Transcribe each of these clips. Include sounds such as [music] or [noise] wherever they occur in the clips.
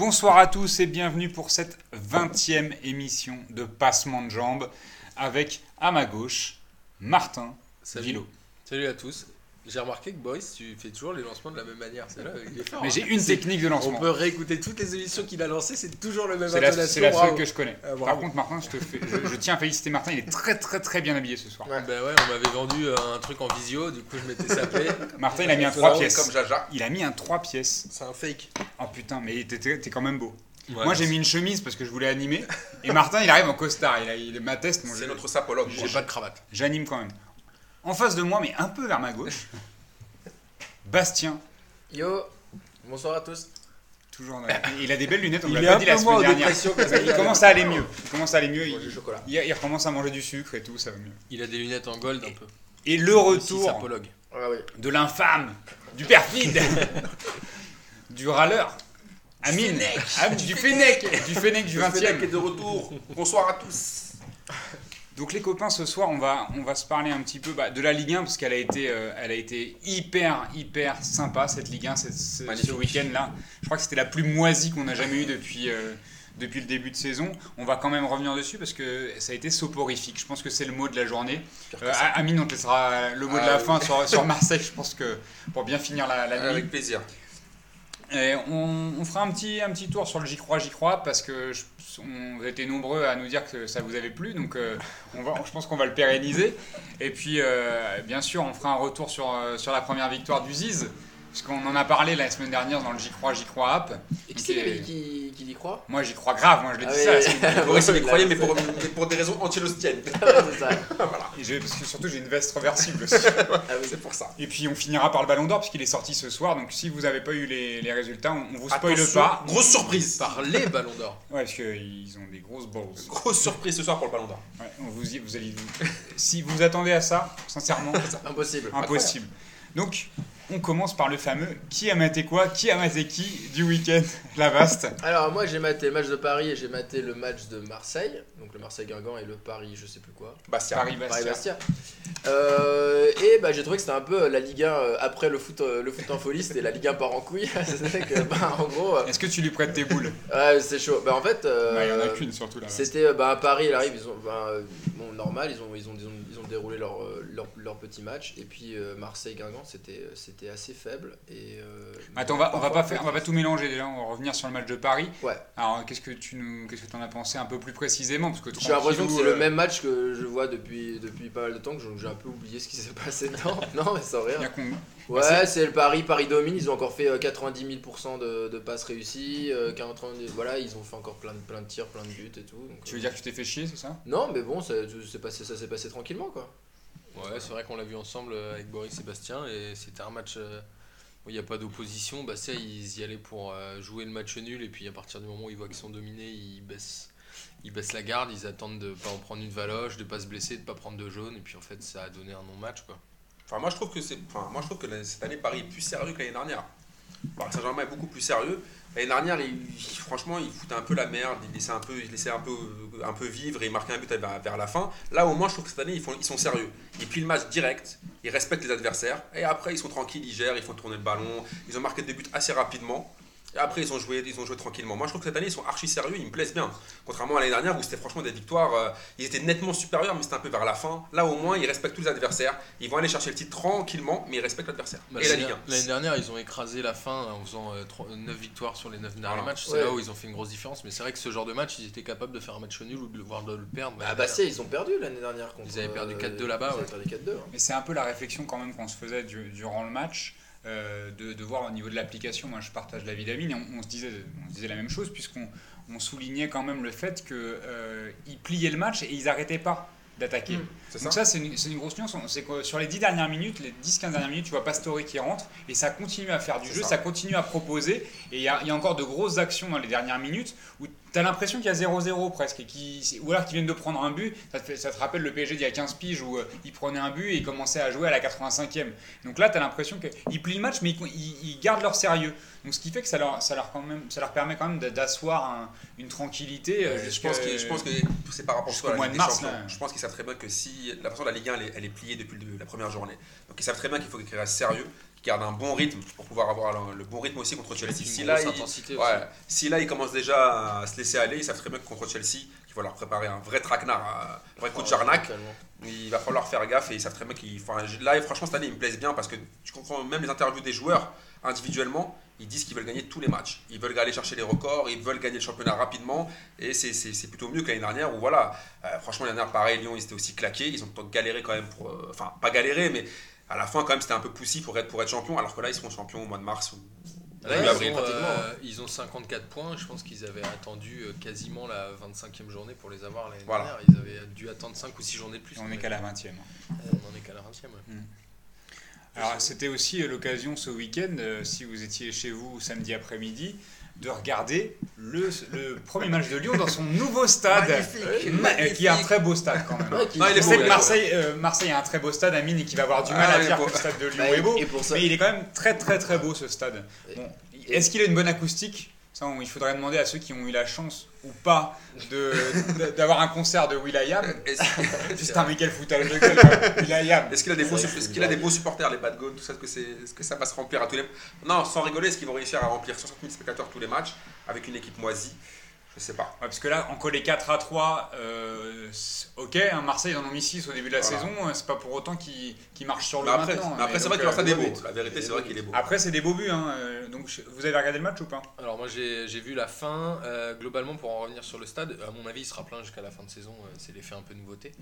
Bonsoir à tous et bienvenue pour cette 20e émission de Passement de Jambes avec à ma gauche Martin Salut. Salut à tous. J'ai remarqué que Boris, tu fais toujours les lancements de la même manière. C'est là, il est fort. Mais hein. j'ai une C'est- technique de On lancement. peut réécouter toutes les émissions qu'il a lancées, c'est toujours le même C'est la, c'est la seule bravo. que je connais. Ah. Par contre, Martin, je, te fais- je- je tiens à féliciter Martin, il est très très très bien habillé ce soir. Ben ouais, on m'avait vendu euh, un truc en visio, du coup je m'étais sapé. [laughs] Martin, il a mis un C'est 3 drôle, pièces. Comme Jaja. Il a mis un 3 pièces. C'est un fake. Oh putain, mais t'es- t'es quand même beau. Ouais, Moi j'ai mis une chemise parce que je voulais animer. Et Martin, il arrive en costard. Il, a, il m'atteste. C'est notre sapologue. J'ai pas de cravate. J'anime quand même. En face de moi, mais un peu vers ma gauche, [laughs] Bastien. Yo, bonsoir à tous. Toujours. Il a des belles lunettes, on Il l'a est pas dit la semaine en dernière. [laughs] Il commence à aller mieux. Il commence à aller mieux. Il, chocolat. il, il recommence à manger du sucre et tout, ça va mieux. Il a des lunettes en gold un peu. Et le retour. Ah oui. de l'infâme, du perfide, [laughs] du râleur, Amine, Am- du Fennec, du Fennec du Le Fennec 20 est e de retour. Bonsoir à tous. Donc les copains, ce soir, on va, on va se parler un petit peu bah, de la Ligue 1 parce qu'elle a été, euh, elle a été hyper, hyper sympa cette Ligue 1 cette- ce, week-end-là. Je crois que c'était la plus moisie qu'on a jamais eue depuis, euh, depuis le début de saison. On va quand même revenir dessus parce que ça a été soporifique. Je pense que c'est le mot de la journée. Euh. Amine, on te laissera le mot de Ah la oui. fin sur, sur [laughs] Marseille. Je pense que pour bien finir la, la nuit. Avec plaisir. Et on, on fera un petit, un petit tour sur le J'y crois, J'y crois, parce que je, on, vous été nombreux à nous dire que ça vous avait plu, donc euh, on va, je pense qu'on va le pérenniser. Et puis, euh, bien sûr, on fera un retour sur, euh, sur la première victoire du Ziz, puisqu'on en a parlé la semaine dernière dans le J'y crois, J'y crois app. Et qui c'est qui, qui, qui y croit Moi, j'y crois grave, moi je l'ai Ah dit oui. ça. Boris, il y croyait, mais pour, des raisons anti-lostiennes. [laughs] [laughs] Et j'ai- parce que surtout, j'ai une veste reversible aussi. Ah oui. [laughs] C'est pour ça. Et puis, on finira par le Ballon d'Or, puisqu'il est sorti ce soir, donc si vous n'avez pas eu les, les résultats, on, on vous spoile Attention, pas. Grosse surprise. Par les ballons d'or. Ouais, parce qu'ils ont des grosses balls. Grosse surprise ce soir pour le Ballon d'Or. Ouais, vous, vous allez, si vous attendez à ça, sincèrement, Impossible. impossible. Donc, on commence par le fameux qui a maté quoi, qui a maté qui du week-end, [laughs] la vaste. Alors moi j'ai maté le match de Paris et j'ai maté le match de Marseille, donc le Marseille-Guingamp et le Paris je sais plus quoi. Bastia. Paris-Bastia. Euh, et bah, j'ai trouvé que c'était un peu la Ligue 1 euh, après le foot, euh, le foot en folie, c'était la Ligue 1 part en couille. [laughs] Que, bah, en gros, euh, Est-ce que tu lui prêtes tes boules? Ouais, c'est chaud. Bah, en fait, euh, Bah, Il y en a qu'une surtout là. C'était euh, bah, à Paris, il arrive, ils ont, bah, euh, bon, normal, ils ont, ils ont, ils ont, ils ont déroulé leur, euh, leur, leur petit match. Et puis euh, Marseille-Guingamp, c'était, c'était assez faible. Et, euh, Attends, on va, on va pas faire, on va pas tout mélanger déjà. On va revenir sur le match de Paris. Ouais. Alors, qu'est-ce que tu nous, qu'est-ce que t'en as pensé un peu plus précisément? Parce que J'ai l'impression que c'est le euh, même match que je vois depuis, depuis pas mal de temps, que j'ai un peu oublié ce qui s'est passé [laughs] dedans. non, mais sans rien. con- Ouais, c'est le Paris, Paris domine. Ils ont encore fait euh, 90 000% de, de passes réussies. euh, 40, voilà, ils ont fait encore plein de, plein de tirs, plein de buts et tout. donc, Tu veux euh, dire que tu t'es fait chier, c'est ça? Non, mais bon, ça, passé, ça s'est passé tranquillement quoi. Ouais, c'est vrai qu'on l'a vu ensemble euh, avec Boris et Bastien et c'était un match euh, où il n'y a pas d'opposition. Bastia, ils y allaient pour euh, jouer le match nul et puis à partir du moment où ils voient qu'ils sont dominés, ils baissent, ils baissent la garde, ils attendent de pas en prendre une valoche, de pas se blesser, de pas prendre de jaune et puis en fait ça a donné un non-match quoi. Enfin, moi, je trouve que c'est. Enfin, moi, je trouve que cette année, Paris est plus sérieux que l'année dernière. Saint-Germain est beaucoup plus sérieux. L'année dernière, franchement, il foutait un peu la merde, il laissait un peu, un peu, un peu vivre et il marquait un but vers, la fin. Là, au moins, je trouve que cette année, ils, ils sont sérieux. Ils plient le match direct, ils respectent les adversaires et après, ils sont tranquilles, ils gèrent, ils font tourner le ballon. Ils ont marqué des buts assez rapidement. Après, ils ont joué, ils ont joué tranquillement. Moi, je trouve que cette année, ils sont archi sérieux, ils me plaisent bien. Contrairement à l'année dernière où c'était franchement des victoires, euh, ils étaient nettement supérieurs, mais c'était un peu vers la fin. Là, au moins, ils respectent tous les adversaires. Ils vont aller chercher le titre tranquillement, mais ils respectent l'adversaire. Bah, et la l'année- Ligue 1. L'année dernière, ils ont écrasé la fin en faisant 9 victoires sur les 9 derniers Voilà. matchs. C'est Ouais. là où ils ont fait une grosse différence. Mais c'est vrai que ce genre de match, ils étaient capables de faire un match nul ou de le voir de le perdre. Bah, Bastia, ils ont perdu l'année dernière contre. Ils avaient perdu euh, 4-2 là-bas, Ils ouais. avaient perdu 4-2. hein. Mais c'est un peu la réflexion quand même qu'on se faisait du- durant le match, euh, de, de voir au niveau de l'application. Moi, je partage l'avis d'Amine et on, on se disait, on se disait la même chose puisqu'on on soulignait quand même le fait qu'ils pliaient le match et ils n'arrêtaient pas d'attaquer. Mm. C'est ça Donc ça, c'est une, c'est une grosse nuance. C'est que sur les 10 dernières minutes, les 10-15 dernières minutes, tu vois Pastore qui rentre et ça continue à faire du jeu, ça. ça. continue à proposer. Et il y, a il y a encore de grosses actions dans les dernières minutes où tu as l'impression qu'il y a 0-0 presque. Et qui, ou alors qu'ils viennent de prendre un but. Ça te, fait- ça te rappelle le PSG d'il y a 15 piges où euh, ils prenaient un but et ils commençaient à jouer à la 85e. Donc là, tu as l'impression qu'ils plient le match, mais ils, ils- ils gardent leur sérieux. Donc ce qui fait que ça leur, ça leur, quand même, ça leur permet quand même d'asseoir un- une tranquillité. euh, Euh, je, pense que, je pense que c'est par rapport à la mois Ligue de mars, là. Je pense qu'ils savent très bien que si la façon de la Ligue 1 elle est, elle est pliée depuis le- la première journée. Donc ils savent très bien qu'il faut qu'ils restent sérieux, qui garde un bon rythme pour pouvoir avoir le, bon rythme aussi contre Chelsea. Une Si là, il, ouais, si là, ils commencent déjà à se laisser aller, ils savent très bien que contre Chelsea, qu'il va leur préparer un vrai traquenard, un vrai coup de charnac. Il va falloir faire gaffe et ils savent très bien qu'ils. Enfin, là, franchement, cette année, ils me plaisent bien parce que tu comprends même les interviews des joueurs individuellement. Ils disent qu'ils veulent gagner tous les matchs. Ils veulent aller chercher les records, ils veulent gagner le championnat rapidement. Et c'est- plutôt mieux que l'année dernière où, voilà, euh, franchement, l'année dernière, pareil, Lyon, ils étaient aussi claqués. Ils ont galéré quand même pour. euh, Enfin, pas galéré, mais à la fin, quand même, c'était un peu poussif pour être, pour être champion. Alors que là, ils seront champions au mois de mars ou Là, ils, avril. ont, euh, ils ont 54 points. Je pense qu'ils avaient attendu euh, quasiment la 25e journée pour les avoir l'année Voilà. dernière. Ils avaient dû attendre 5 ou 6 journées de plus. On est qu'à la 20e. On en est qu'à la 20e. ouais. Alors, c'était aussi euh, l'occasion ce week-end, euh, si vous étiez chez vous samedi après-midi, de regarder le, le premier match de Lyon dans son nouveau stade. Euh, Qui est un très beau stade quand même. Ouais, qui- Non, il est Je beau, sais il que est Marseille, euh, Marseille a un très beau stade, Amine, et qui va avoir du mal Ah, à il est dire beau. que le stade de Lyon Bah, est beau. et pour ça, Mais il est quand même très très très beau ce stade. Bon, Est-ce qu'il a une bonne acoustique? Ça, on- il faudrait demander à ceux qui ont eu la chance ou pas de- d'avoir un concert de Will.i.am. Putain, [laughs] mais quel foutage de gueule, quoi. Will.i.am. est-ce qu'il a, des beaux, qu'il a des supporters, les bad goals, tout ça Est-ce que, c'est, est-ce que ça va se remplir à tous les. Non, sans rigoler, est-ce qu'ils vont réussir à remplir 60 000 spectateurs tous les matchs avec une équipe moisie? Je sais pas. Ouais, parce que là, en coller 4 à 3, euh, ok, hein, Marseille, ils en ont mis 6 au début de la Voilà. saison, euh, c'est pas pour autant qu'ils qu'ils marchent sur le Mais après, maintenant. mais après Mais c'est vrai que euh, est beau. La vérité, c'est vrai qu'il est beau. Après, c'est des beaux buts, hein, euh, donc vous avez regardé le match ou pas? Alors moi j'ai vu la fin, Euh, globalement pour en revenir sur le stade, à mon avis il sera plein jusqu'à la fin de saison, c'est l'effet un peu nouveauté,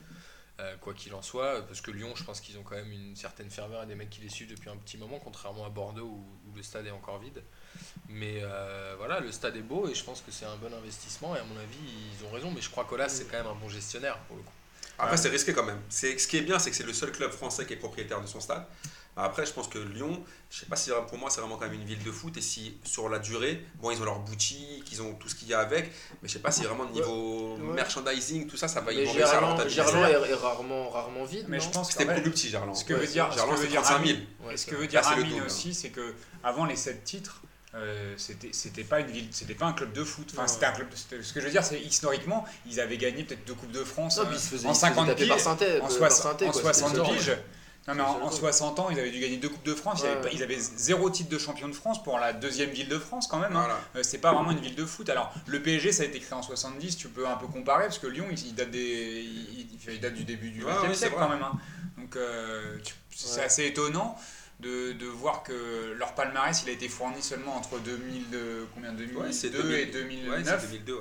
Euh, quoi qu'il en soit, parce que Lyon je pense qu'ils ont quand même une certaine ferveur et des mecs qui les suivent depuis un petit moment, contrairement à Bordeaux où, où le stade est encore vide. Mais euh, voilà, le stade est beau et je pense que c'est un bon investissement et à mon avis ils ont raison, mais je crois qu'Olas c'est quand même un bon gestionnaire pour le coup. Après, c'est risqué quand même. C'est, ce qui est bien, c'est que c'est le seul club français qui est propriétaire de son stade. Après, je pense que Lyon, je sais pas si pour moi c'est vraiment quand même une ville de foot et si sur la durée, bon, ils ont leur boutique, ils ont tout ce qu'il y a avec, mais je sais pas si vraiment niveau Ouais. merchandising, tout ça, ça va, ils Mais vont réussir à Gerland, rentabiliser. Gerland est, est rarement, rarement vide. Mais non je pense C'était plus petit, Gerland. ce que Ouais, veut dire, ce que Gerland, veut c'est dire 35 000. Amine, Ouais, ce que veut dire Là, Amine aussi, c'est que avant les 7 titres, euh, c'était c'était pas une ville, c'était pas un club de foot. Enfin, c'était un club. Ce que je veux dire, c'est historiquement, ils avaient gagné peut-être deux coupes de France Non, euh, puis ils se faisaient, en ils se faisaient 50 taper piges, en, par soix- Sainté, en quoi, 60 c'était le seul piges. Non, mais en, en genre. 60 ans, ils avaient dû gagner deux coupes de France. Ils, avaient, ils zéro titre de champion de France pour la deuxième ville de France quand même. hein. Voilà. Euh, c'est pas vraiment une ville de foot. Alors, le PSG, ça a été créé en 70, tu peux un peu comparer, parce que Lyon, il, il date, des, il, date du début du Ouais, 20e ouais, siècle quand même. hein. Donc, euh, c'est assez étonnant de, de voir que leur palmarès, il a été fourni seulement entre 2000, de- combien, 2002 Ouais, c'est et 2000. Ouais, 2009. c'est 2002, ouais.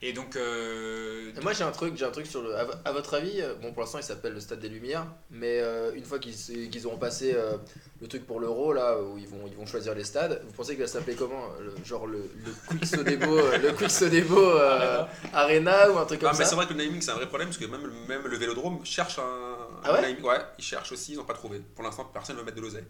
Et donc, euh, Moi j'ai un truc, j'ai un truc sur le. À, vo- à votre avis, euh, bon pour l'instant il s'appelle le Stade des Lumières, mais euh, une fois qu'ils qu'ils auront passé euh, le truc pour l'Euro là où ils vont ils vont choisir les stades, vous pensez qu'il va s'appeler comment le, Genre le, Quick Sodebo, le Quick Sodebo Arena ou un truc Ah, comme mais c'est ça vrai que le naming c'est un vrai problème parce que même, même le vélodrome cherche un, Ah ouais un naming. Ouais, ils cherchent aussi, ils n'ont pas trouvé. Pour l'instant, personne ne veut mettre de l'oseille.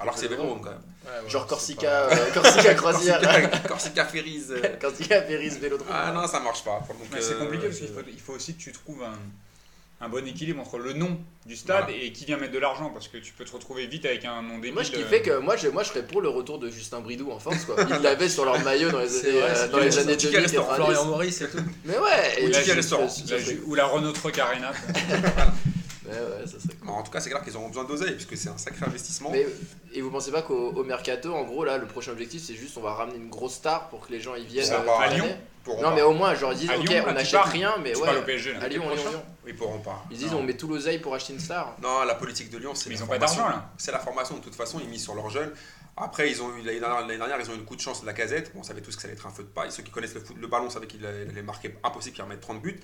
Alors que c'est vélodrome quand même. Ouais, ouais, Genre c'est Corsica, pas- euh, [laughs] Corsica croisière, Corsica, Corsica Ferries. euh. [laughs] Corsica Ferris Vélodrome. Ah non, ça marche pas. C'est euh, compliqué parce qu'il faut, il faut aussi que tu trouves un, un bon équilibre entre le nom du stade Voilà. et qui vient mettre de l'argent parce que tu peux te retrouver vite avec un nom débile. Moi, ce qui euh, fait que moi, je, moi, je serais pour le retour de Justin Bridou en force. Quoi. [laughs] Ils l'avaient sur leur maillot dans les C'est années, vrai, euh, c'est dans les années c'est un 2000, restaurant. 90. Florian Maurice et tout. Mais ouais, Ou et la ou la Renault Truck Arena. Ça serait cool. en tout cas, c'est clair qu'ils auront besoin d'oseille puisque c'est un sacré investissement. Mais, et vous pensez pas qu'au au mercato, en gros, là, le prochain objectif, c'est juste on va ramener une grosse star pour que les gens y viennent euh, À Lyon Non, pas. mais au moins, genre, ils disent, À ok, Lyon, on n'achète rien, mais Tu ouais. parles au PSG là. À Lyon, Lyon, Lyon. Ils pourront pas. Ils disent, Non. on met tout l'oseille pour acheter une star. Non, la politique de Lyon, c'est Mais la ils ont pas formation. d'argent là. C'est la formation de toute façon, ils misent sur leurs jeunes. Après, ils ont eu l'année dernière, ils ont eu le coup de chance de la casette. Bon, on savait tous que ça allait être un feu de paille. Ceux qui connaissent le, foot, le ballon savaient qu'il allait allait marquer impossible qu'il remette 30 buts.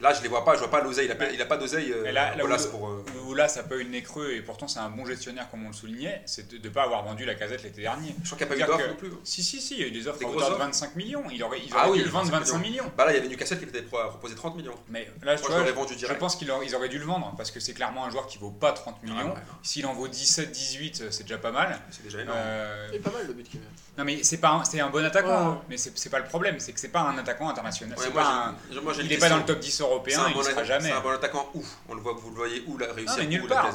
Là, je les vois pas, je vois pas l'oseille. Il a, pas- il a pas d'oseille. Euh, là, là où, Olas pour. euh, où là, ça peut être le nez creux et pourtant c'est un bon gestionnaire comme on le soulignait, c'est de ne pas avoir vendu la casette l'été dernier. Je crois qu'il n'y a pas eu d'offre que- non plus. Si, si, si, il y a eu des offres Des hauteur de offres 25 millions. Il aurait, ils Ah auraient oui, dû le vendre 25 25 millions. Bah là, il y avait Newcastle qui était pro- proposé 30 millions. Mais là, Moi, je vois, je, vendu je direct. pense qu'ils auraient, ils auraient dû le vendre parce que c'est clairement un joueur qui vaut pas 30 millions. Ah ouais, S'il en vaut 17, 18, c'est déjà pas mal. c'est déjà énorme. Euh, C'est pas mal le but qu'il non, mais c'est pas un, c'est un bon attaquant, hein. mais c'est c'est pas le problème, c'est que c'est pas un attaquant international. Moi, il une est pas dans le top 10 C'est européen, un il bon ne sera atta- jamais. C'est un bon attaquant où On le voit que vous le voyez où la réussir où nulle la part.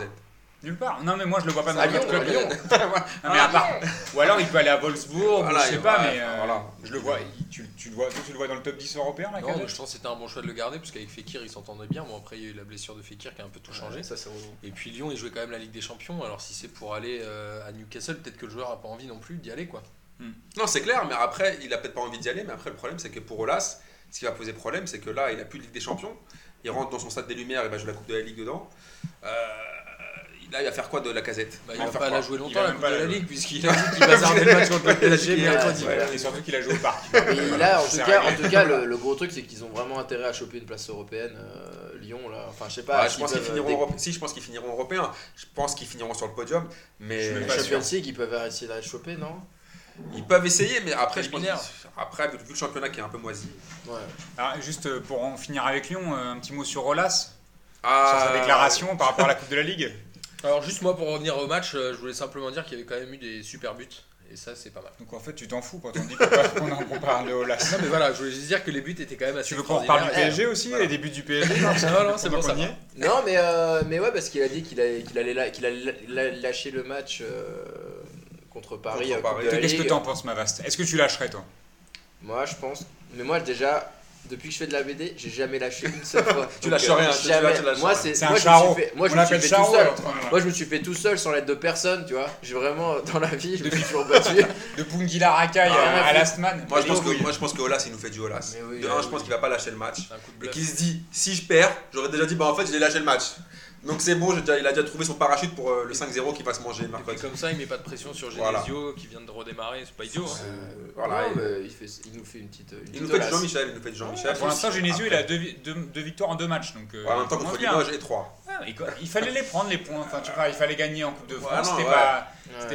Nulle part. Non, mais moi je le vois pas dans un club. [laughs] Lyon. Non, mais à part- Ou alors il peut aller à Wolfsburg, Voilà, ou je sais pas, mais euh, voilà. je le vois. il- tu, tu le vois, tu le vois dans le top 10 européen là Non, je pense que c'était un bon choix de le garder parce qu'avec Fekir il s'entendait bien. Bon, après il y a eu la blessure de Fekir qui a un peu tout changé. Ça, c'est relou. Et puis Lyon, il jouait quand même la Ligue des Champions. Alors si c'est pour aller euh, à Newcastle, peut-être que le joueur a pas envie non plus d'y aller quoi. Non, c'est clair, mais après, il a peut-être pas envie d'y aller. Mais après, le problème, c'est que pour Olas, ce qui va poser problème, c'est que là, il a plus de Ligue des Champions. Il rentre dans son stade des Lumières, il va jouer la Coupe de la Ligue dedans. Euh, là, il va faire quoi de la casette? Bah, il va va faire pas quoi? la jouer Il longtemps la Coupe de la la. Ligue puisqu'il a dit qu'il va faire des matchs contre le [laughs] PSG mercredi. Et surtout qu'il a joué au parc. Mais là, en tout cas, en tout cas le, le gros truc, c'est qu'ils ont vraiment intérêt à choper une place européenne. euh, Lyon, là. Enfin, je sais pas. Ouais, je pense qu'ils finiront euh, européens. Si, je pense qu'ils finiront européens. Je pense qu'ils finiront sur le podium. Mais Je suis même pas Champions sûr. League, ils peuvent essayer d'aller choper, non? Ils peuvent essayer, mais après, je pense après, vu le championnat qui est un peu moisi. Ouais. Alors, juste euh, pour en finir avec Lyon, euh, un petit mot sur Rolas, Ah, sur sa déclaration par rapport à la Coupe de la Ligue. [laughs] Alors juste moi pour revenir au match, euh, je voulais simplement dire qu'il y avait quand même eu des super buts. Et ça c'est pas mal. Donc en fait, tu t'en fous quand on dit qu'on parle de Olas. Non mais voilà, je voulais juste dire que les buts étaient quand même assez Tu veux qu'on reparle du. PSG aussi, Voilà. les débuts du PSG Non, non, c'est Pendant bon, ça Non, mais, euh, mais ouais, parce qu'il a dit qu'il allait, qu'il allait, lâcher le match euh, contre Paris. Contre Paris. Qu'est-ce que t'en penses, Mavast Est-ce que tu lâcherais, toi? Moi, je pense. Mais moi, déjà, depuis que je fais de la BD, j'ai jamais lâché une seule fois. [laughs] Tu lâches euh, rien, Jamais. lâches- tu lâches moi, c'est moi, un je me suis charreau. fait- Moi, je me suis fait tout seul. Moi, je me suis fait tout seul sans l'aide de personne, tu vois. J'ai vraiment, [laughs] dans la vie, je me suis toujours battu. [laughs] De Pungila Rakai à, mais- Lastman Moi, je pense que, moi, je pense que Olas, il nous fait du Olas. De un, je pense qu'il va pas lâcher le match. Et qu'il se dit, si je perds, j'aurais déjà dit, bah en fait, j'ai lâché le match. Donc c'est bon, déjà- il a déjà trouvé son parachute pour euh, le 5-0 qui va se manger Et puis mercredi. comme ça, il met pas de pression sur Voilà. Genesio qui vient de redémarrer, c'est pas idiot. hein. Euh, voilà, Non, et- mais il, fait, il nous fait une petite. Une il petite nous fait du olasse. Jean-Michel, il nous fait du Jean-Michel. Pour l'instant, Genesio, il a deux, vi- deux- deux victoires en deux matchs. Donc, euh, Ouais, en même temps, il contre. Limoges et 3. Ouais, il, il fallait les prendre, les points. Enfin, tu vois, il fallait gagner en Coupe de France. C'était ouais. pas,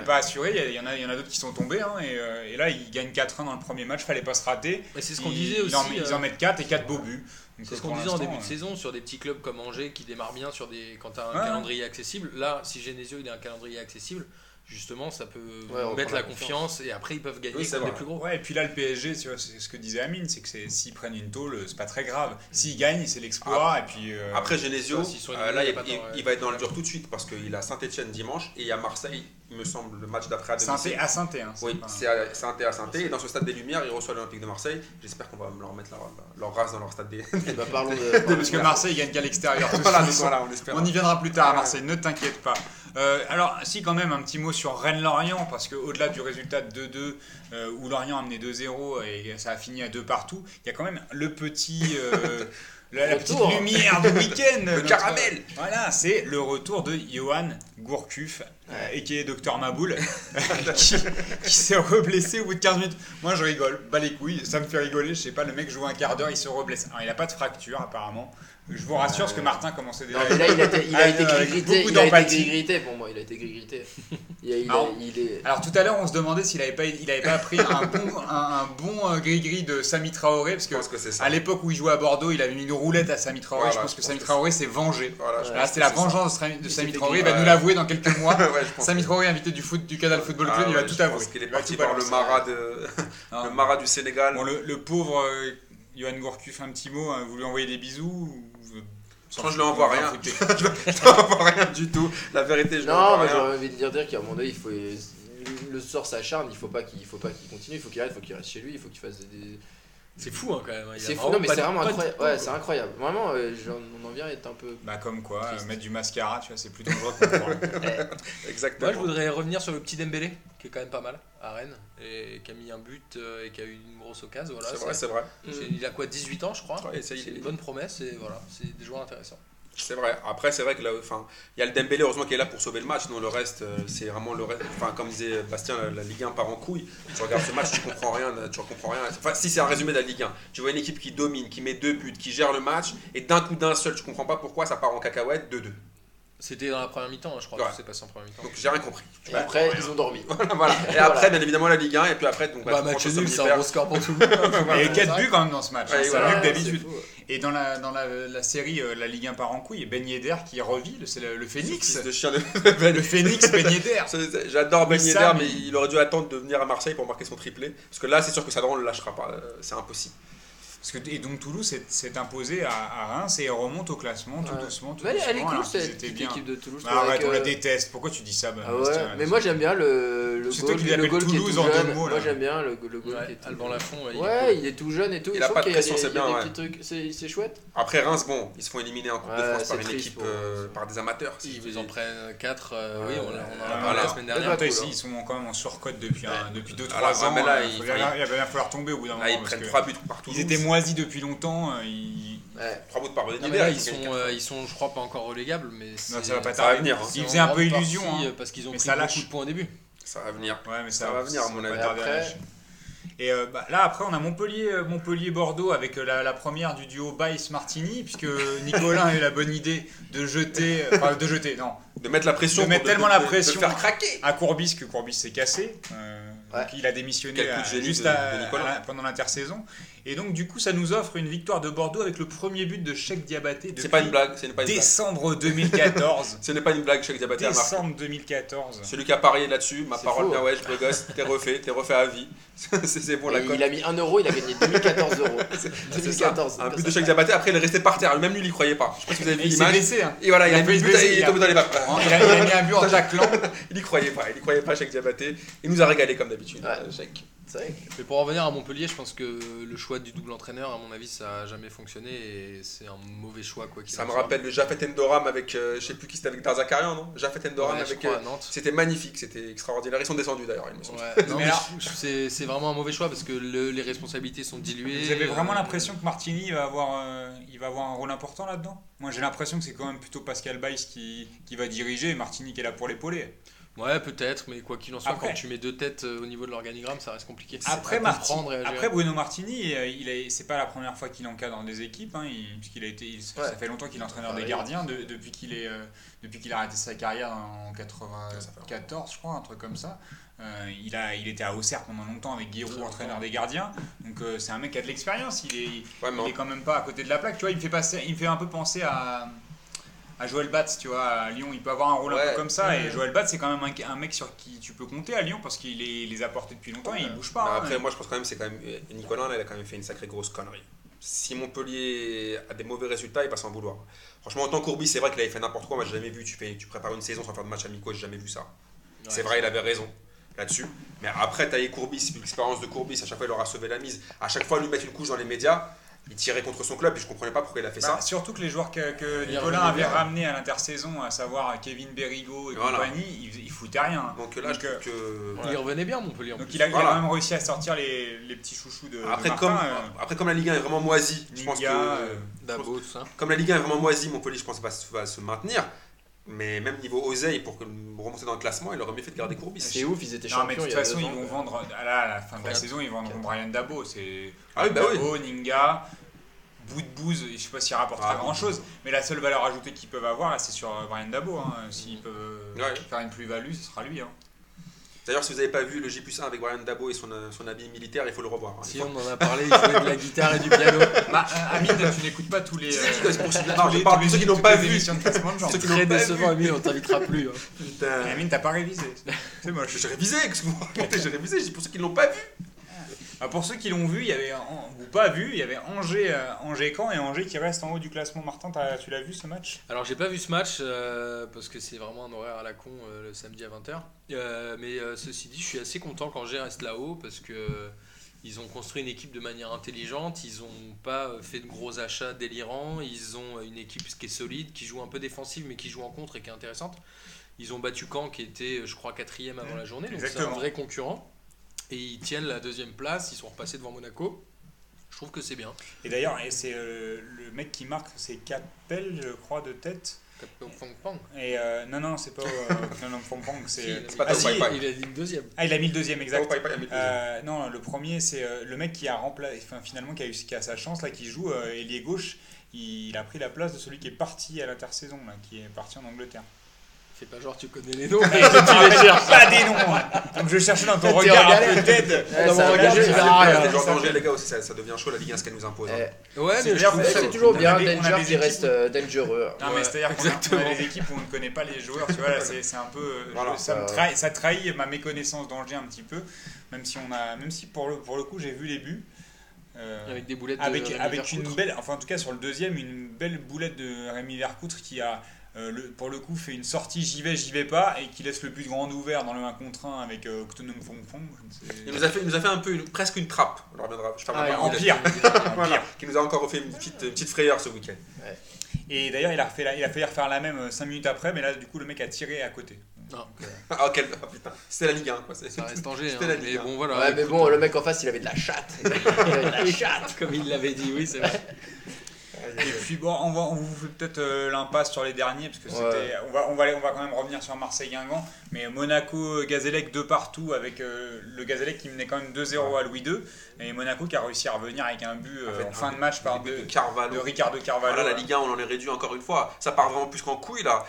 pas assuré. Il y a- il y en a, il y en a d'autres qui sont tombés. hein, et, euh, et là, ils gagnent 4-1 dans le premier match. Fallait pas se rater. Mais c'est ce qu'on disait aussi. euh, ils en mettent 4 et 4 beaux buts. C'est ce qu'on disait en début de saison sur des petits clubs comme Angers qui démarrent bien sur des quand t'as un Ouais. calendrier accessible. Là, si Genesio il a un calendrier accessible, justement, ça peut Ouais, mettre la confiance et après ils peuvent gagner Oui, les vrai. plus gros. Ouais, et puis là, le PSG, tu c'est ce que disait Amine, c'est que s'ils prennent une tôle, c'est pas très grave. S'ils gagnent, c'est l'exploit. et puis, euh, Après Genesio, ça, s'ils sont euh, là, il il va être dans le dur tout de suite parce qu'il a Saint-Etienne dimanche et il y a Marseille, il me semble, le match d'après à Sainté à Sainté. Hein, Oui, c'est à Saint-Étienne à Saint-Étienne. Et dans ce stade des Lumières, il reçoit l'Olympique de Marseille. J'espère qu'on va leur mettre leur, leur race dans leur stade des. Ben, parlons de. [laughs] Parce que Marseille gagne qu'à l'extérieur. voilà, donc façon. voilà, on espère. On y viendra plus tard à. Marseille, ne t'inquiète pas. Euh, alors, si, quand même, un petit mot sur Rennes-Lorient, parce qu'au-delà du résultat de 2-2, euh, où Lorient a mené 2-0 et ça a fini à 2 partout, il y a quand même le petit. euh, [laughs] la, la petite lumière du week-end. [laughs] Le notre- caramel. Voilà, c'est le retour de Johan Gourcuff, euh, et qui est Docteur Maboul, [laughs] qui, qui s'est reblessé au bout de 15 minutes. Moi, je rigole, bas les couilles, ça me fait rigoler. Je sais pas, le mec joue un quart d'heure, il se reblesse. Alors, il a pas de fracture, apparemment. Je vous rassure, parce que Martin commençait déjà. Non, mais là, il a été, il a Ah, été gris-grité. Il a été gris-grité pour moi. Il a été gris-grité. Alors, il est. Alors tout à l'heure, on se demandait s'il avait pas, il avait pas pris un bon, un, un bon euh, gris-gris de Sami Traoré, parce que que à l'époque où il jouait à Bordeaux, il avait mis une roulette à Sami Traoré. Voilà, je pense que pense Sami que Traoré s'est vengé. Voilà, que la c'est ça. vengeance de Sami- Traoré. Il va nous l'avouer dans quelques mois. [laughs] Ouais, Sami que- Traoré, invité du foot du Canal Football Club, Ah il va tout avouer. pense qu'il est parti par le. Marat, du Sénégal. Le pauvre euh, Johan Gourcuff, un petit mot, hein, vous lui envoyez des bisous [laughs] je lui envoie Vous rien. je rien du tout. La vérité, je Non, mais j'aurais envie de dire, dire qu'à un moment donné, il faut. Le sort s'acharne, il faut pas qu'il faut pas qu'il continue, il faut qu'il arrête, il faut qu'il reste chez lui, il faut qu'il fasse des. C'est fou hein, quand même. A C'est fou, non mais c'est vraiment incroyable. Ouais, c'est incroyable. Vraiment, euh, j'en- on en vient à être un peu. Bah comme quoi, euh, mettre du mascara, tu vois, c'est plus dangereux que le Exactement. Moi, je voudrais revenir sur le petit Dembélé, qui est quand même pas mal à Rennes, et qui a mis un but euh, et qui a eu une grosse occasion. Voilà, C'est vrai, c'est vrai. Il a quoi, 18 ans, je crois Ouais, ça, il C'est est- une bonne promesse, et voilà, c'est des joueurs intéressants. C'est vrai. Après, c'est vrai que là, enfin, il y a le Dembélé heureusement qui est là pour sauver le match. Non, le reste, euh, c'est vraiment le reste. Enfin, comme disait Bastien, la, la Ligue 1 part en couille. Tu regardes ce match, tu comprends rien. Tu comprends rien. Enfin, si c'est un résumé de la Ligue 1, tu vois une équipe qui domine, qui met deux buts, qui gère le match, et d'un coup d'un seul, tu comprends pas pourquoi ça part en cacahuète 2-2. C'était dans la première mi-temps, hein, je crois, Ouais. que c'est passé en première mi-temps. Donc j'ai rien compris. Et après, ils ont dormi. [laughs] voilà. Et après, bien évidemment, la Ligue 1, et puis après, donc, Bah, match nul, c'est un gros score pour tout le [laughs] monde. Et 4 buts quand même dans ce match, Ouais, c'est voilà. mieux que d'habitude. Et dans la, dans la, la série euh, La Ligue 1 part en couille, Ben Yedder qui revit, le- c'est le, le Phoenix. Fils de chien de [laughs] Le Phoenix Ben Yedder. J'adore Ben Yedder, mais il- il aurait dû attendre de venir à Marseille pour marquer son triplé. Parce que là, c'est sûr que Sadran ne le lâchera pas. euh, C'est impossible. Parce que, et donc Toulouse s'est- s'est imposé à, à Reims et remonte au classement tout Ouais. doucement. Tout Mais elle, elle est cool cette équipe de Toulouse. Bah, arrête, on la euh, déteste. Pourquoi tu dis ça bah, Ah ouais, mais moi j'aime bien le, le C'est goal, qui le goal qui est Toulouse tout en deux jeune. mots, là. Moi j'aime bien le, le goal Ouais, qui est tout Alban Lafont, ouais, il est Ouais, cool. il est tout jeune et tout. Il a pas de pression, c'est il y a bien, des ouais. petits trucs. C'est chouette. Après Reims, bon, ils se font éliminer en Coupe de France par une équipe, euh, par des amateurs. Ils en prennent 4, oui, Ouais, on, en a parlé la semaine dernière. hein. ils sont quand même en surcote depuis, un- depuis 2-3 Ah ans. euh, ils- il, va, bien- falloir tomber au bout d'un moment. Ils prennent que 3 buts par Toulouse. ils étaient moisis depuis longtemps. euh, ils- Ouais. 3 buts par Non, mais univers. là, ils sont, euh, ils sont, je crois, pas encore relégables, mais ça va pas tarder. venir, hein. Ils en faisaient un peu illusion. partie, hein. euh, Parce qu'ils ont Mais pris ça beaucoup lâche. de points au début. Ça va venir. Ouais, mais ça, Ça va venir, à mon avis. à Après-. Et euh, bah, là, après, on a Montpellier, euh, Montpellier-Bordeaux avec la, la première du duo Bice-Martini, puisque [laughs] Nicolas a eu la bonne idée de jeter, enfin de jeter, non, De mettre la pression. De mettre tellement la de- de pression. faire craquer. à Courbis, que Courbis s'est cassé. euh, Ouais. donc il a démissionné de à- juste de- à- de à pendant l'intersaison. Et donc, du coup, ça nous offre une victoire de Bordeaux avec le premier but de Cheikh Diabaté C'est pas une blague. Ce pas une blague. décembre 2014. [laughs] Ce n'est pas une blague, Cheikh Diabaté décembre 2014. Celui qui a parié là-dessus, ma parole, faux. bien ouais, je gosse, t'es refait, t'es refait à vie. [laughs] c'est bon la cote. il a mis 1 euro, il a gagné 2014 euros. [laughs] C'est ça. 2014. Un but de Cheikh Diabaté, après il est resté par terre, même lui il y croyait pas. Je sais pas si vous avez vu il s'est l'image. blessé. hein. Et voilà, il, Il a a mis se but il il est a- tombé dans les vapes. Il a, mis un but en taclant. Il y croyait pas, il y croyait pas Cheikh Diabaté. Il nous a régalé comme d'habitude. Ouais. euh, Cheikh. Vrai. Mais pour revenir à Montpellier, je pense que le choix du double entraîneur, à mon avis, ça a jamais fonctionné et c'est un mauvais choix quoi qu'il Ça en me soit. rappelle le Jafet Endoram avec, euh, je sais plus qui c'était avec Darzakarian, non? Jafet Endoram Ouais, avec. euh. C'était magnifique, c'était extraordinaire. Ils sont descendus d'ailleurs, il me semble. Ouais, c'est c'est vraiment un mauvais choix parce que le- les responsabilités sont diluées. Vous avez vraiment euh, l'impression que Martini va avoir, euh, il va avoir un rôle important là-dedans? Moi j'ai l'impression que c'est quand même plutôt Pascal Baïs qui, qui va diriger et Martini qui est là pour l'épauler. Ouais, peut-être, mais quoi qu'il en soit, Après- quand tu mets deux têtes euh, au niveau de l'organigramme, ça reste compliqué. Après, À Marti- comprendre et à gérer. Après Bruno Martini, euh, il est- c'est pas la première fois qu'il encadre des équipes, hein, il- puisqu'il a été, il- ça fait longtemps qu'il est entraîneur des Ouais. gardiens de- depuis qu'il est, euh, depuis qu'il a arrêté sa carrière en 94, je crois, un truc comme ça. Euh, il, a, il était à Auxerre pendant longtemps avec Guérou, entraîneur des gardiens. Donc euh, c'est un mec qui a de l'expérience. Il est, Ouais, il est quand même pas à côté de la plaque. Tu vois, il me fait, passer, il me fait un peu penser à, à Joël Batz, tu vois, à Lyon. Il peut avoir un rôle un Ouais. peu comme ça. Et Mhm. Joël Batz, c'est quand même un, un mec sur qui tu peux compter à Lyon parce qu'il les a portés depuis longtemps et il bouge pas. Hein. après, moi, je pense quand même, c'est quand même. Nicolas, là, il a quand même fait une sacrée grosse connerie. Si Montpellier a des mauvais résultats, il passe en vouloir. Franchement, en tant Courbis, c'est vrai qu'il avait fait n'importe quoi. Moi, j'ai jamais vu. Tu, fais, tu prépares une saison sans faire de match amicaux, j'ai jamais vu ça. c'est vrai, il avait raison là-dessus. Mais après, tailler Courbis, l'expérience de Courbis, à chaque fois, il aura sauvé la mise. À chaque fois, lui mettre une couche dans les médias, il tirait contre son club. Et je comprenais pas pourquoi il a fait Bah, ça. surtout que les joueurs que, Nicolas avait bien. ramenés à l'intersaison, à savoir Kevin Berrigo et Voilà. compagnie, ils, ils foutaient rien. Donc là, Donc, je trouve que. Il revenait bien, Montpellier. Donc il a, il a Voilà. quand même réussi à sortir les, les petits chouchous de, de Après Martin, comme, euh, après, comme la Ligue 1 est vraiment moisie, je pense que. Euh, Dabo, tout ça. Comme la Ligue 1 est vraiment moisie, Montpellier, je pense, va, va se maintenir. Mais même niveau oseille, pour que- remonter dans le classement, il aurait mieux fait de garder Courbis. C'est ouf, ils étaient Non, mais champions. de toute façon, ils vont vendre, à la, à la fin de la saison, ils vendront. Brian Dabo. C'est Ah oui, bah oui. Dabo, Ninga, Bout de Bouse, je sais pas s'il rapportera Ah, grand chose, mais la seule valeur ajoutée qu'ils peuvent avoir, là, c'est sur euh, Brian Dabo. Hein. S'ils peuvent euh, Ouais. faire une plus-value, ce sera lui. Hein. D'ailleurs, si vous n'avez pas vu le J 1 avec Brian Dabo et son, euh, son habit militaire, il faut le revoir. hein. Si on en a parlé, il jouait de la guitare et du piano. Bah, euh, Amine, tu n'écoutes pas tous les. Euh, je parle ceux qui n'ont pas vu. Ceux qui l'ont Très décevant. Amine, on t'invitera plus. hein. Putain. Amine, t'as pas révisé. C'est moche. J'ai révisé, qu'est-ce que vous racontez J'ai révisé, j'ai pour ceux qui ne l'ont pas vu. Ah, pour ceux qui l'ont vu, il y avait, ou pas vu, il y avait Angers, euh, Angers Caen et Angers qui reste en haut du classement. Martin, tu l'as vu ce match? Alors j'ai pas vu ce match euh, parce que c'est vraiment un horaire à la con euh, le samedi à 20h. Euh, mais ceci dit, je suis assez content qu'Angers reste là-haut parce que ils ont construit une équipe de manière intelligente, ils ont pas fait de gros achats délirants, ils ont une équipe qui est solide, qui joue un peu défensive mais qui joue en contre et qui est intéressante. Ils ont battu Caen qui était je crois quatrième avant la journée, donc c'est un vrai concurrent. Et ils tiennent la deuxième place, ils sont repassés devant Monaco. Je trouve que c'est bien. Et d'ailleurs, c'est euh, le mec qui marque, c'est Capel, je crois, de tête. Et euh, non, non, c'est pas euh, [laughs] non, non, Pong Pong, c'est. Pas ah, si. Il a dit le deuxième. ah, il a mis le deuxième, exact. Pai Pai mis le deuxième. Euh, non, le premier, c'est euh, le mec qui a remplacé, enfin, finalement, qui a, eu, qui a sa chance, là, qui joue euh, ailier gauche. Il a pris la place de celui qui est parti à l'intersaison, qui est parti en Angleterre. Fais pas genre tu connais les noms. [laughs] Et je ne cherche [laughs] pas des noms. hein. Donc je cherchais dans ton regard en un galère. peu tête. Ouais, Dans ça mon regard, tu verras rien. Ah, ça genre danger, les gars, aussi, ça, ça devient chaud la Ligue 1 ce qu'elle nous impose. hein. Eh, Ouais, C'est mais C'est toujours bien, avait- on a Danger des qui reste euh, dangereux. Non, mais c'est-à-dire qu'on a- on exactement. a des équipes où on ne connaît pas les joueurs, tu vois, là, c'est c'est un peu. euh, Voilà. ça, me trahit, ça trahit ma méconnaissance d'Angers un petit peu, même si, on a, même si pour, le, pour le coup j'ai vu les buts. Euh, Avec des boulettes de avec, une Vercoutre. belle, enfin en tout cas sur le deuxième, une belle boulette de Rémi Vercoutre qui a euh, le- pour le coup fait une sortie j'y vais, j'y vais pas et qui laisse le but grand ouvert dans le 1 contre 1 avec euh, Octonum Fong Fong. Il nous a fait, il nous a fait un peu une- presque une trappe. On en reviendra. Je Ah, [laughs] en pire. Voilà, qui nous a encore fait une petite, une petite frayeur ce week-end. Et d'ailleurs, il a, la- il a failli refaire la même 5 minutes après, mais là, du coup, le mec a tiré à côté. Non. Donc, euh, Ah, quel... ah, putain, c'était la Ligue 1 quoi. c'est- Ça reste Angers, hein, la mais bon voilà. Ouais, mais bon, le mec en face, il avait de la chatte. [laughs] Il avait de la chatte. comme il l'avait dit, oui, c'est vrai. [laughs] Et puis bon, on, va, on vous fait peut-être euh, l'impasse sur les derniers, parce que Ouais. c'était. On, va, on, va, on va quand même revenir sur Marseille-Guingamp, mais Monaco, Gazélec de partout, avec euh, le Gazélec qui menait quand même 2-0 à Louis II, et Monaco qui a réussi à revenir avec un but euh, En fait, en fin de match par de, de Carvalho. de Ricardo Carvalho. Voilà, la Ligue 1, on en est réduit encore une fois. Ça part vraiment plus qu'en couille [laughs] là.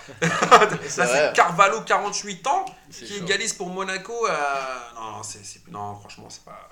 C'est Là, vrai. c'est Carvalho, 48 ans, C'est qui chaud. égalise pour Monaco. euh, Non, non, c'est, c'est- non, franchement, c'est pas,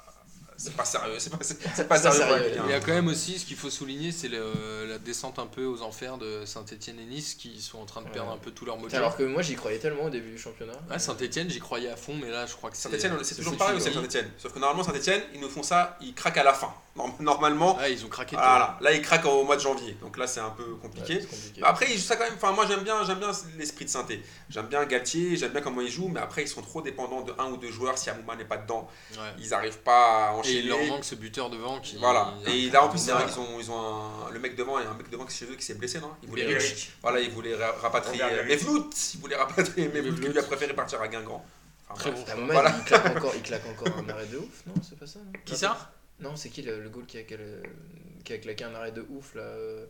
c'est pas sérieux. C'est pas, c'est, pas sérieux. pour la sérieux. Ligue 1. Il y a quand même aussi ce qu'il faut souligner, c'est le- la descente un peu aux enfers de Saint-Etienne et Nice qui sont en train de Ouais. perdre un peu tout leur mojo. Putain, Alors que moi, j'y croyais tellement au début du championnat. Ouais, Saint-Etienne, j'y croyais à fond, mais là, je crois que c'est. Saint-Etienne, c'est toujours pareil au fini. Saint-Etienne. Sauf que normalement, Saint-Etienne, ils nous font ça, ils craquent à la fin. Norm- Normalement, Ah, ils ont craqué. voilà. là, ils craquent au mois de janvier. Donc là, c'est un peu compliqué. Ouais, compliqué. Après, il joue ça quand même. Enfin, moi, j'aime bien, j'aime bien l'esprit de synthé. J'aime bien Galtier, j'aime bien comment il joue, mais après, ils sont trop dépendants de un ou deux joueurs. Si Amouma n'est pas dedans, Ouais. ils n'arrivent pas à Et il leur manque ce buteur devant qui. Voilà. Et là, en plus, Ouais. c'est vrai qu'ils ont, ils ont un- le mec devant, il y a un mec devant qui chez eux qui s'est blessé, non? Il voulait, Beric. voilà, il voulait ra- rapatrier. Mevlout. Il voulait rapatrier Mevlout, qui lui a préféré partir à Guingamp. Enfin, Très bref. bon. À un moment, Voilà. il, claque encore, [laughs] il claque encore un arrêt de ouf, non? C'est pas ça non? Qui ça? Non, c'est qui le, le goal qui a, qui a claqué un arrêt de ouf là euh,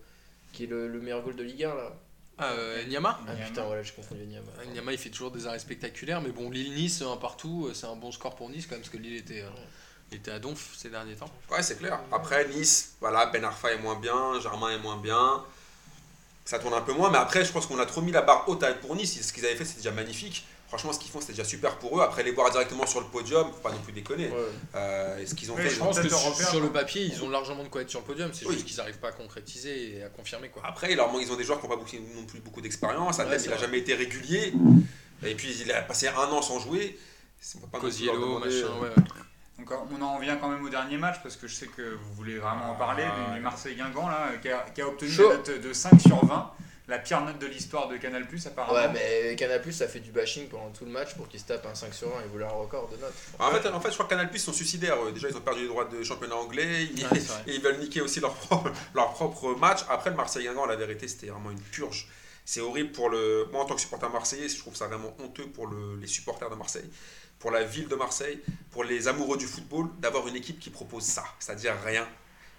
Qui est le, le meilleur goal de Ligue 1 là? Ah, euh, Nyama Ah Niama. putain, voilà, j'ai confondu Niama. Ah, Nyama, il fait toujours des arrêts spectaculaires, mais bon, Lille-Nice, un partout, euh, c'est un bon score pour Nice quand même, parce que Lille était, euh, il était à Donf ces derniers temps. Ouais, c'est clair. Après, Nice, voilà, Ben Arfa est moins bien, Germain est moins bien. Ça tourne un peu moins, mais après, je pense qu'on a trop mis la barre haute pour Nice. Ce qu'ils avaient fait, c'était déjà magnifique. Franchement, ce qu'ils font, c'était déjà super pour eux. Après, les voir directement sur le podium, faut pas non plus déconner. Ouais. Euh, et ce qu'ils ont Ouais, fait, je pense que sur, le papier, ils ont largement de quoi être sur le podium, c'est Oui. juste qu'ils n'arrivent pas à concrétiser et à confirmer. quoi. Après, leur ils ont des joueurs qui n'ont pas beaucoup, non plus beaucoup d'expérience. Ouais, c'est il n'a jamais été régulier. Et puis, il a passé un an sans jouer. C'est- Cosiello, machin, ouais. Donc on en revient quand même au dernier match parce que je sais que vous voulez vraiment en parler Ah, du, du Marseille-Guingamp là qui a, qui a obtenu Chaud. la note de 5 sur 20, la pire note de l'histoire de Canal+ apparemment. Ouais, mais Canal ça fait du bashing pendant tout le match pour qu'ils se tapent un 5 sur 1. Ils voulaient un record de notes. En fait, en fait, je crois que Canal Plus sont suicidaires. Déjà, ils ont perdu les droits de championnat anglais. Ils, Ouais, [laughs] et ils veulent niquer aussi leur propre, [laughs] leur propre match. Après, le Marseille-Guingamp, la vérité, c'était vraiment une purge. C'est horrible pour le. Moi, en tant que supporter marseillais, je trouve ça vraiment honteux pour le- les supporters de Marseille, pour la ville de Marseille, pour les amoureux du football, d'avoir une équipe qui propose ça. C'est-à-dire rien.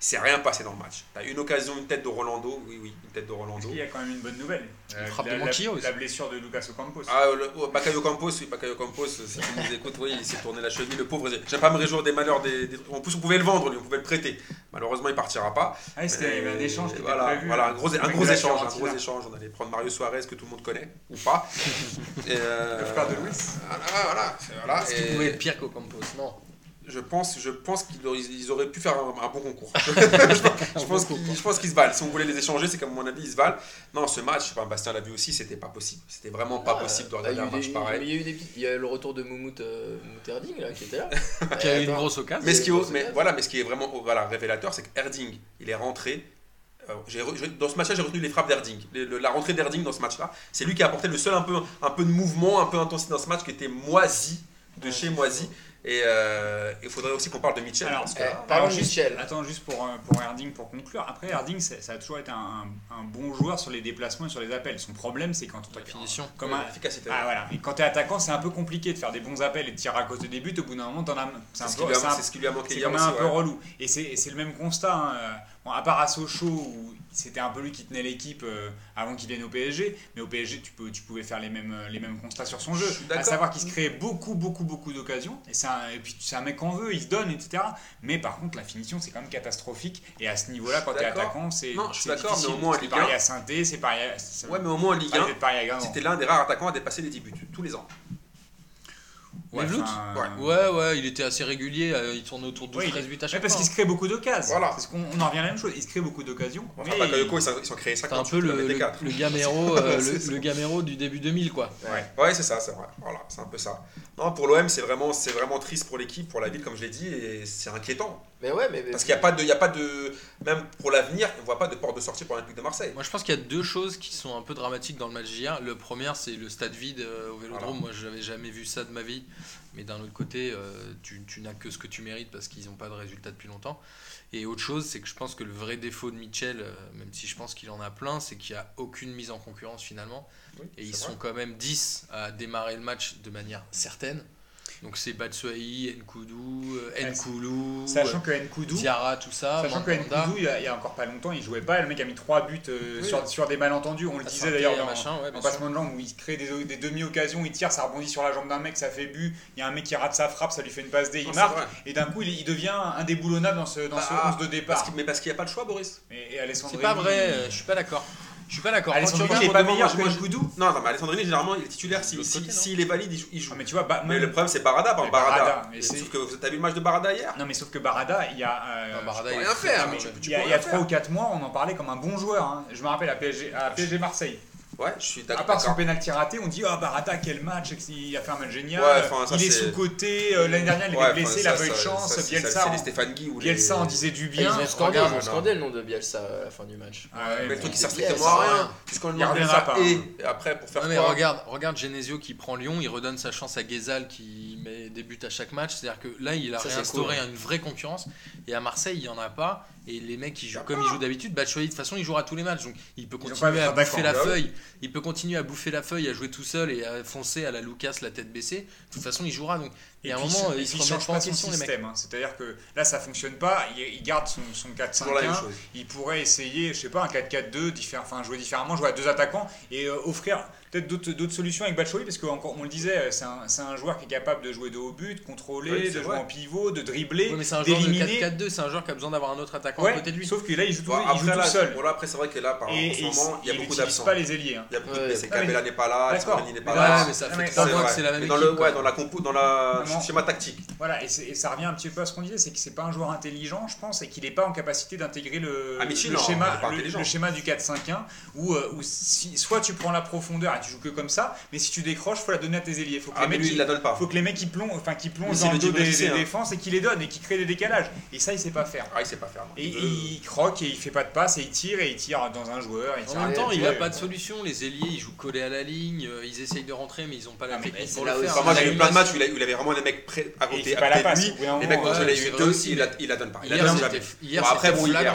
C'est rien passé dans le match. T'as une occasion, une tête de Rolando. Oui, oui, une tête de Rolando. qu'il y a quand même une bonne nouvelle. Euh, frappe la, de la- la blessure de Lucas Ocampos. Ah, le, oh, Bakayo Campos, oui, Bakayo Campos, si tu nous écoutes, oui, il s'est tourné la cheville, le pauvre. J'aime pas me réjouir des malheurs des, des- En plus, on pouvait le vendre, lui, on pouvait le prêter. Malheureusement, il partira pas. Ah, c'était il un échange qui était voilà, prévu. Voilà, un gros, un gros échange, un gros échange. On allait prendre Mario Suarez, que tout le monde connaît, ou pas. [laughs] Et, euh, Le frère de Luis. Voilà, voilà. c'est- voilà, Est-ce qu'il pouvait être pire qu'Ocampos Non. Je pense, je pense qu'ils auraient, pu faire un, un bon concours. [laughs] je, pense qu'ils, je pense qu'ils se valent. Si on voulait les échanger, c'est comme mon avis, ils se valent. Non, ce match, je sais pas, Bastien l'a vu aussi, c'était pas possible. C'était vraiment pas Ah, possible de bah, regarder un match des- pareil. mais Il y a eu des petits- il y a le retour de Moumout euh, Mouterding là qui était là. [laughs] Qui a eu une grosse occasion. Mais ce, qui mais, voilà, mais ce qui est vraiment oh, voilà, révélateur, c'est que Erding, il est rentré. euh, dans ce match-là, j'ai retenu les frappes d'Erding. La rentrée d'Erding dans ce match-là, c'est lui qui a apporté le seul un peu, un peu de mouvement, un peu d'intensité dans ce match qui était moisi, de chez moisi. Et euh, il faudrait aussi qu'on parle de Mitchell. Alors, que Eh, là- parlons de juste- Michel. Attends, juste pour, euh, pour Erding, pour conclure. Après, Erding, c'est- ça a toujours été un, un bon joueur sur les déplacements et sur les appels. Son problème, c'est quand on La finition. Comme un, l'efficacité. Ah voilà, et quand t'es attaquant, c'est un peu compliqué de faire des bons appels et de tirer à cause des buts. Au bout d'un moment, t'en as. C'est ce, peu- qui lui a- c'est un- c'est ce qui lui a manqué c'est hier un peu ouais. relou. Et c'est et c'est le même constat. hein. Bon, à part à Sochaux, où c'était un peu lui qui tenait l'équipe euh, avant qu'il vienne au PSG, mais au PSG, tu, peux, tu pouvais faire les mêmes, les mêmes constats sur son jeu. À savoir qu'il se créait beaucoup, beaucoup, beaucoup d'occasions. Et, c'est un- et puis, c'est un mec qu'on veut, il se donne, etc. Mais par contre, la finition, c'est quand même catastrophique. Et à ce niveau-là, quand t'es D'accord. attaquant, c'est. Non, je suis c'est d'accord, mais au moins en C'est Ligue pareil 1. à saint c'est pareil à. c'est- Ouais, mais au moins en Ligue pareil 1, d'être pareil à Guingamp. c'était l'un des rares attaquants à dépasser les 10 buts, tous les ans. Ouais, Mevlout enfin, Ouais, ouais, il était assez régulier, euh, il tournait autour de Oui, 12-13 buts à Ouais, chaque parce fois. qu'il se crée beaucoup d'occasions. Voilà. Parce qu'on on en revient à la même chose. Il se crée beaucoup d'occasions. Enfin, mais Bakayoko, ils sont créés C'est 50, un peu le, le, Gamero, [laughs] euh, le, Gamero du début 2000, quoi. Ouais, c'est ça, c'est vrai. Voilà, c'est un peu ça. Non, pour l'OM, c'est vraiment, c'est vraiment triste pour l'équipe, pour la ville, comme je l'ai dit, et c'est inquiétant. Mais ouais, mais. Parce qu'il n'y a pas de, il y a pas de, même pour l'avenir, on voit pas de porte de sortie pour l'Olympique de Marseille. Moi, je pense qu'il y a deux choses qui sont un peu dramatiques dans le match d'hier. Le premier, c'est le stade vide euh, au Vélodrome. Voilà. Moi, je n'avais jamais vu ça de ma vie. Mais d'un autre côté, euh, tu, tu n'as que ce que tu mérites parce qu'ils n'ont pas de résultats depuis longtemps. Et autre chose, c'est que je pense que le vrai défaut de Mitchell, euh, même si je pense qu'il en a plein, c'est qu'il n'y a aucune mise en concurrence finalement. Oui, Et ils sont quand même 10 à démarrer le match de manière certaine. Donc c'est Batshuayi, Nkoudou, euh, Nkoulou, Sachant que Nkoudou, Diarra, tout ça. Sachant que. Nkoudou, il y, a, il y a encore pas longtemps, il jouait pas. Le mec a mis 3 buts euh, Oui. sur, sur des malentendus. On le disait d'ailleurs dans, machin, ouais, en passement de jambes où il crée des, des demi-occasions, il tire, ça rebondit sur la jambe d'un mec, ça fait but. Il y a un mec qui rate sa frappe, ça lui fait une passe D, il Non, marque. Et d'un coup, il, il devient indéboulonnable dans ce, dans ce Bah, 11 de Parce départ. mais parce qu'il n'y a pas le choix, Boris. Et, et C'est pas vrai, euh, je suis pas d'accord. Je suis pas d'accord. Alessandrini, il est pas meilleur moi, que je- Nkoudou. Non, non, mais Alessandrini, généralement, il est titulaire. S'il si, non s'il est valide, il joue. il joue. Ah, mais tu vois, bah, Mais le problème, c'est Barada. Par Barada. Mais Sauf que vous avez vu le match de Barada hier Non, mais sauf que Barada, il y a. euh, Non, Barada, peux il rien faire, il y a, peux il y a rien 3 faire. ou 4 mois, on en parlait comme un bon joueur. hein. Je me rappelle à PSG, à PSG Marseille. Ouais, je suis À d'accord. part son pénalty raté, on dit Ah, Barada, quel match, il a fait un match génial. Ouais, enfin, ça, il est sous-côté. euh, L'année dernière, il Ouais, était enfin, blessé, il ça, a pas eu de chance. ça, Bielsa, C'est en- Guy ou les. Bielsa en disait du bien. ils ont scandé, ils ont scandé le nom de Bielsa à la fin du match. Ah ouais, Mais le bon. truc qui sert Bielsa, strictement à rien. Puisqu'on le il reviendra Bielsa pas, et hein. après pour faire Non, mais quoi regarde, regarde Genesio qui prend Lyon, il redonne sa chance à Guézal qui met des buts à chaque match. C'est-à-dire que là, il a réinstauré une vraie concurrence. Et à Marseille, il n'y en a pas. Et les mecs qui Y jouent comme ils jouent d'habitude, Batshuayi, de toute façon, il jouera tous les matchs. Donc il peut Ils continuer à à bouffer la feuille. Il peut continuer à bouffer la feuille, à jouer tout seul et à foncer à la Lucas, la tête baissée. De toute façon, il jouera. Donc il y a un puis, moment, et ils se remettent pas en question, les mecs. système. hein. C'est-à-dire que là, ça fonctionne pas. Il, il garde son, son 4-5-1. Toujours la même chose. Il pourrait essayer, je sais pas, un 4-4-2, diffé- enfin jouer différemment, jouer à deux attaquants et euh, offrir peut-être d'autres solutions avec Batshuayi parce qu'on on le disait, euh, c'est un, c'est un joueur qui est capable de jouer de haut but, de contrôler, Oui, de jouer en pivot, de dribbler, mais c'est un joueur de d'éliminer. 4-4-2, c'est un joueur qui a besoin d'avoir un autre attaquant Ouais, à côté de lui. sauf que là, il joue tout, Bon, il joue après, tout là, seul. bon, là, après, c'est vrai que là, par, Et, en ce moment, il y a beaucoup n'utilise d'absents. pas les ailiers. hein. Il y a beaucoup Ouais. de blessés. Ah, Cabella n'est pas là. Alessandrini n'est pas là. là, Ouais, mais ça fait c'est mois vrai. que c'est la même dans équipe. le, quoi. ouais, dans la compo, dans Vraiment. schéma tactique. Voilà, et, ça revient un petit peu à ce qu'on disait, c'est que c'est pas un joueur intelligent, je pense, et qu'il n'est pas en capacité d'intégrer le, Ah, le schéma, le, le du 4-5-1, où, euh, soit tu prends la profondeur et tu joues que comme ça, mais si tu décroches, faut la donner à tes ailiers. Faut que Ah, les mais mecs, lui, ils- il la donne pas. faut que les mecs qui plongent, enfin qui plongent dans le le dos des hein. défenses et qui les donnent et qui créent des décalages. Et ça, il sait pas faire. Ah, il sait pas faire. Et Il croque et il fait pas de passe et il tire et il tire dans un joueur. Il tire En même temps, il n'a pas de solution. Les ailiers, ils jouent collés à la ligne. euh, Ils essayent de rentrer, mais ils n'ont pas la technique pour le faire. Enfin, moi, j'ai il vu a plein de matchs où il, avait vraiment des mecs prêts à côté, de Les mecs, quand ouais, il a c'est eu deux, aussi, il la, donne pas. Il Hier, la donne c'était- jamais. hier, Bon, après, bon, hier,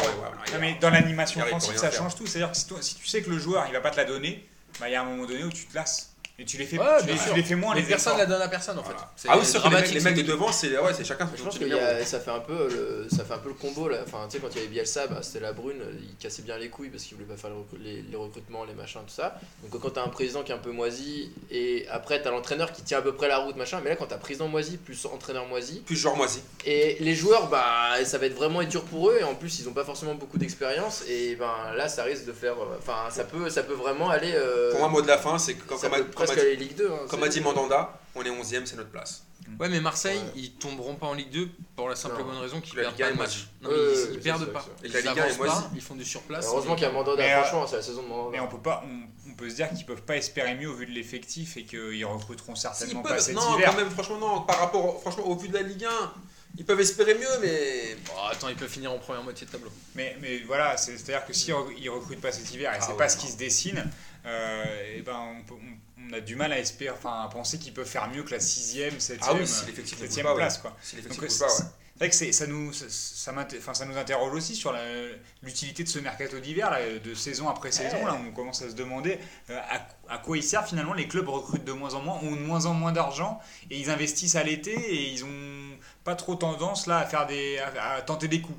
mais dans l'animation offensive, ça change tout. C'est-à-dire que si tu sais que le joueur, il va pas te la donner, bah, il y a un moment donné où tu te lasses. Et tu les fais, Ouais, tu les, tu les fais moins, Mais les personne la donne à personne en fait. Voilà. Ah oui, c'est dramatique, les mecs de devant, c'est ouais, c'est chacun Je pense que a- ça fait un peu le, ça fait un peu le combo là. Enfin, tu sais quand il y avait Bielsa, bah, c'était la brune, il cassait bien les couilles parce qu'il voulait pas faire les, recru- les- les recrutements, les machins, tout ça. Donc quand t'as un président qui est un peu moisi et après t'as l'entraîneur qui tient à peu près la route, machin. Mais là quand t'as président moisi plus entraîneur moisi Plus genre moisi. et les joueurs, bah ça va être vraiment dur pour eux et en plus ils ont pas forcément beaucoup d'expérience et ben là ça risque de faire, euh, enfin ça peut, ça peut vraiment aller. euh, Pour moi, mot de la fin, c'est que comme ça comme a- peut comme presque a dit- aller Ligue 2. hein, comme a dit Mandanda, on est 11ème, c'est notre place. Ouais, mais Marseille, Ouais. ils tomberont pas en Ligue 2 pour la simple et Non. bonne raison qu'ils perdent pas le match. Non, Ouais, ils, ils perdent pas. Et Ils la avancent pas, moisi. ils font du surplace. Heureusement qu'il y a Mandanda, Mais, euh, franchement, c'est la saison de Mandanda. Mais on peut pas, on, on peut se dire qu'ils peuvent pas espérer mieux au vu de l'effectif et qu'ils recruteront certainement peuvent- pas cet non, hiver. quand même, franchement, non. Par rapport, franchement, au vu de la Ligue 1, ils peuvent espérer mieux, mais Bon, attends, ils peuvent finir en première moitié de tableau. Mais, mais voilà, c'est- c'est-à-dire que s'ils ne recrutent pas cet hiver et Ah c'est ouais, pas ce non. qui se dessine, euh, et ben on, peut- on- on a du mal à espérer, enfin à penser qu'ils peuvent faire mieux que la sixième, septième, ah oui, si septième pas, ouais. place quoi. Si Donc l'effectif c'est bouge pas, ouais. c'est vrai que c'est- ça nous, ça, ça ça nous interroge aussi sur l'utilité de ce mercato d'hiver, là, de saison après saison. Ouais. Là, on commence à se demander euh, à, à quoi il sert finalement. Les clubs recrutent de moins en moins, ont de moins en moins d'argent et ils investissent à l'été et ils ont pas trop tendance là à faire des, à, à tenter des coups.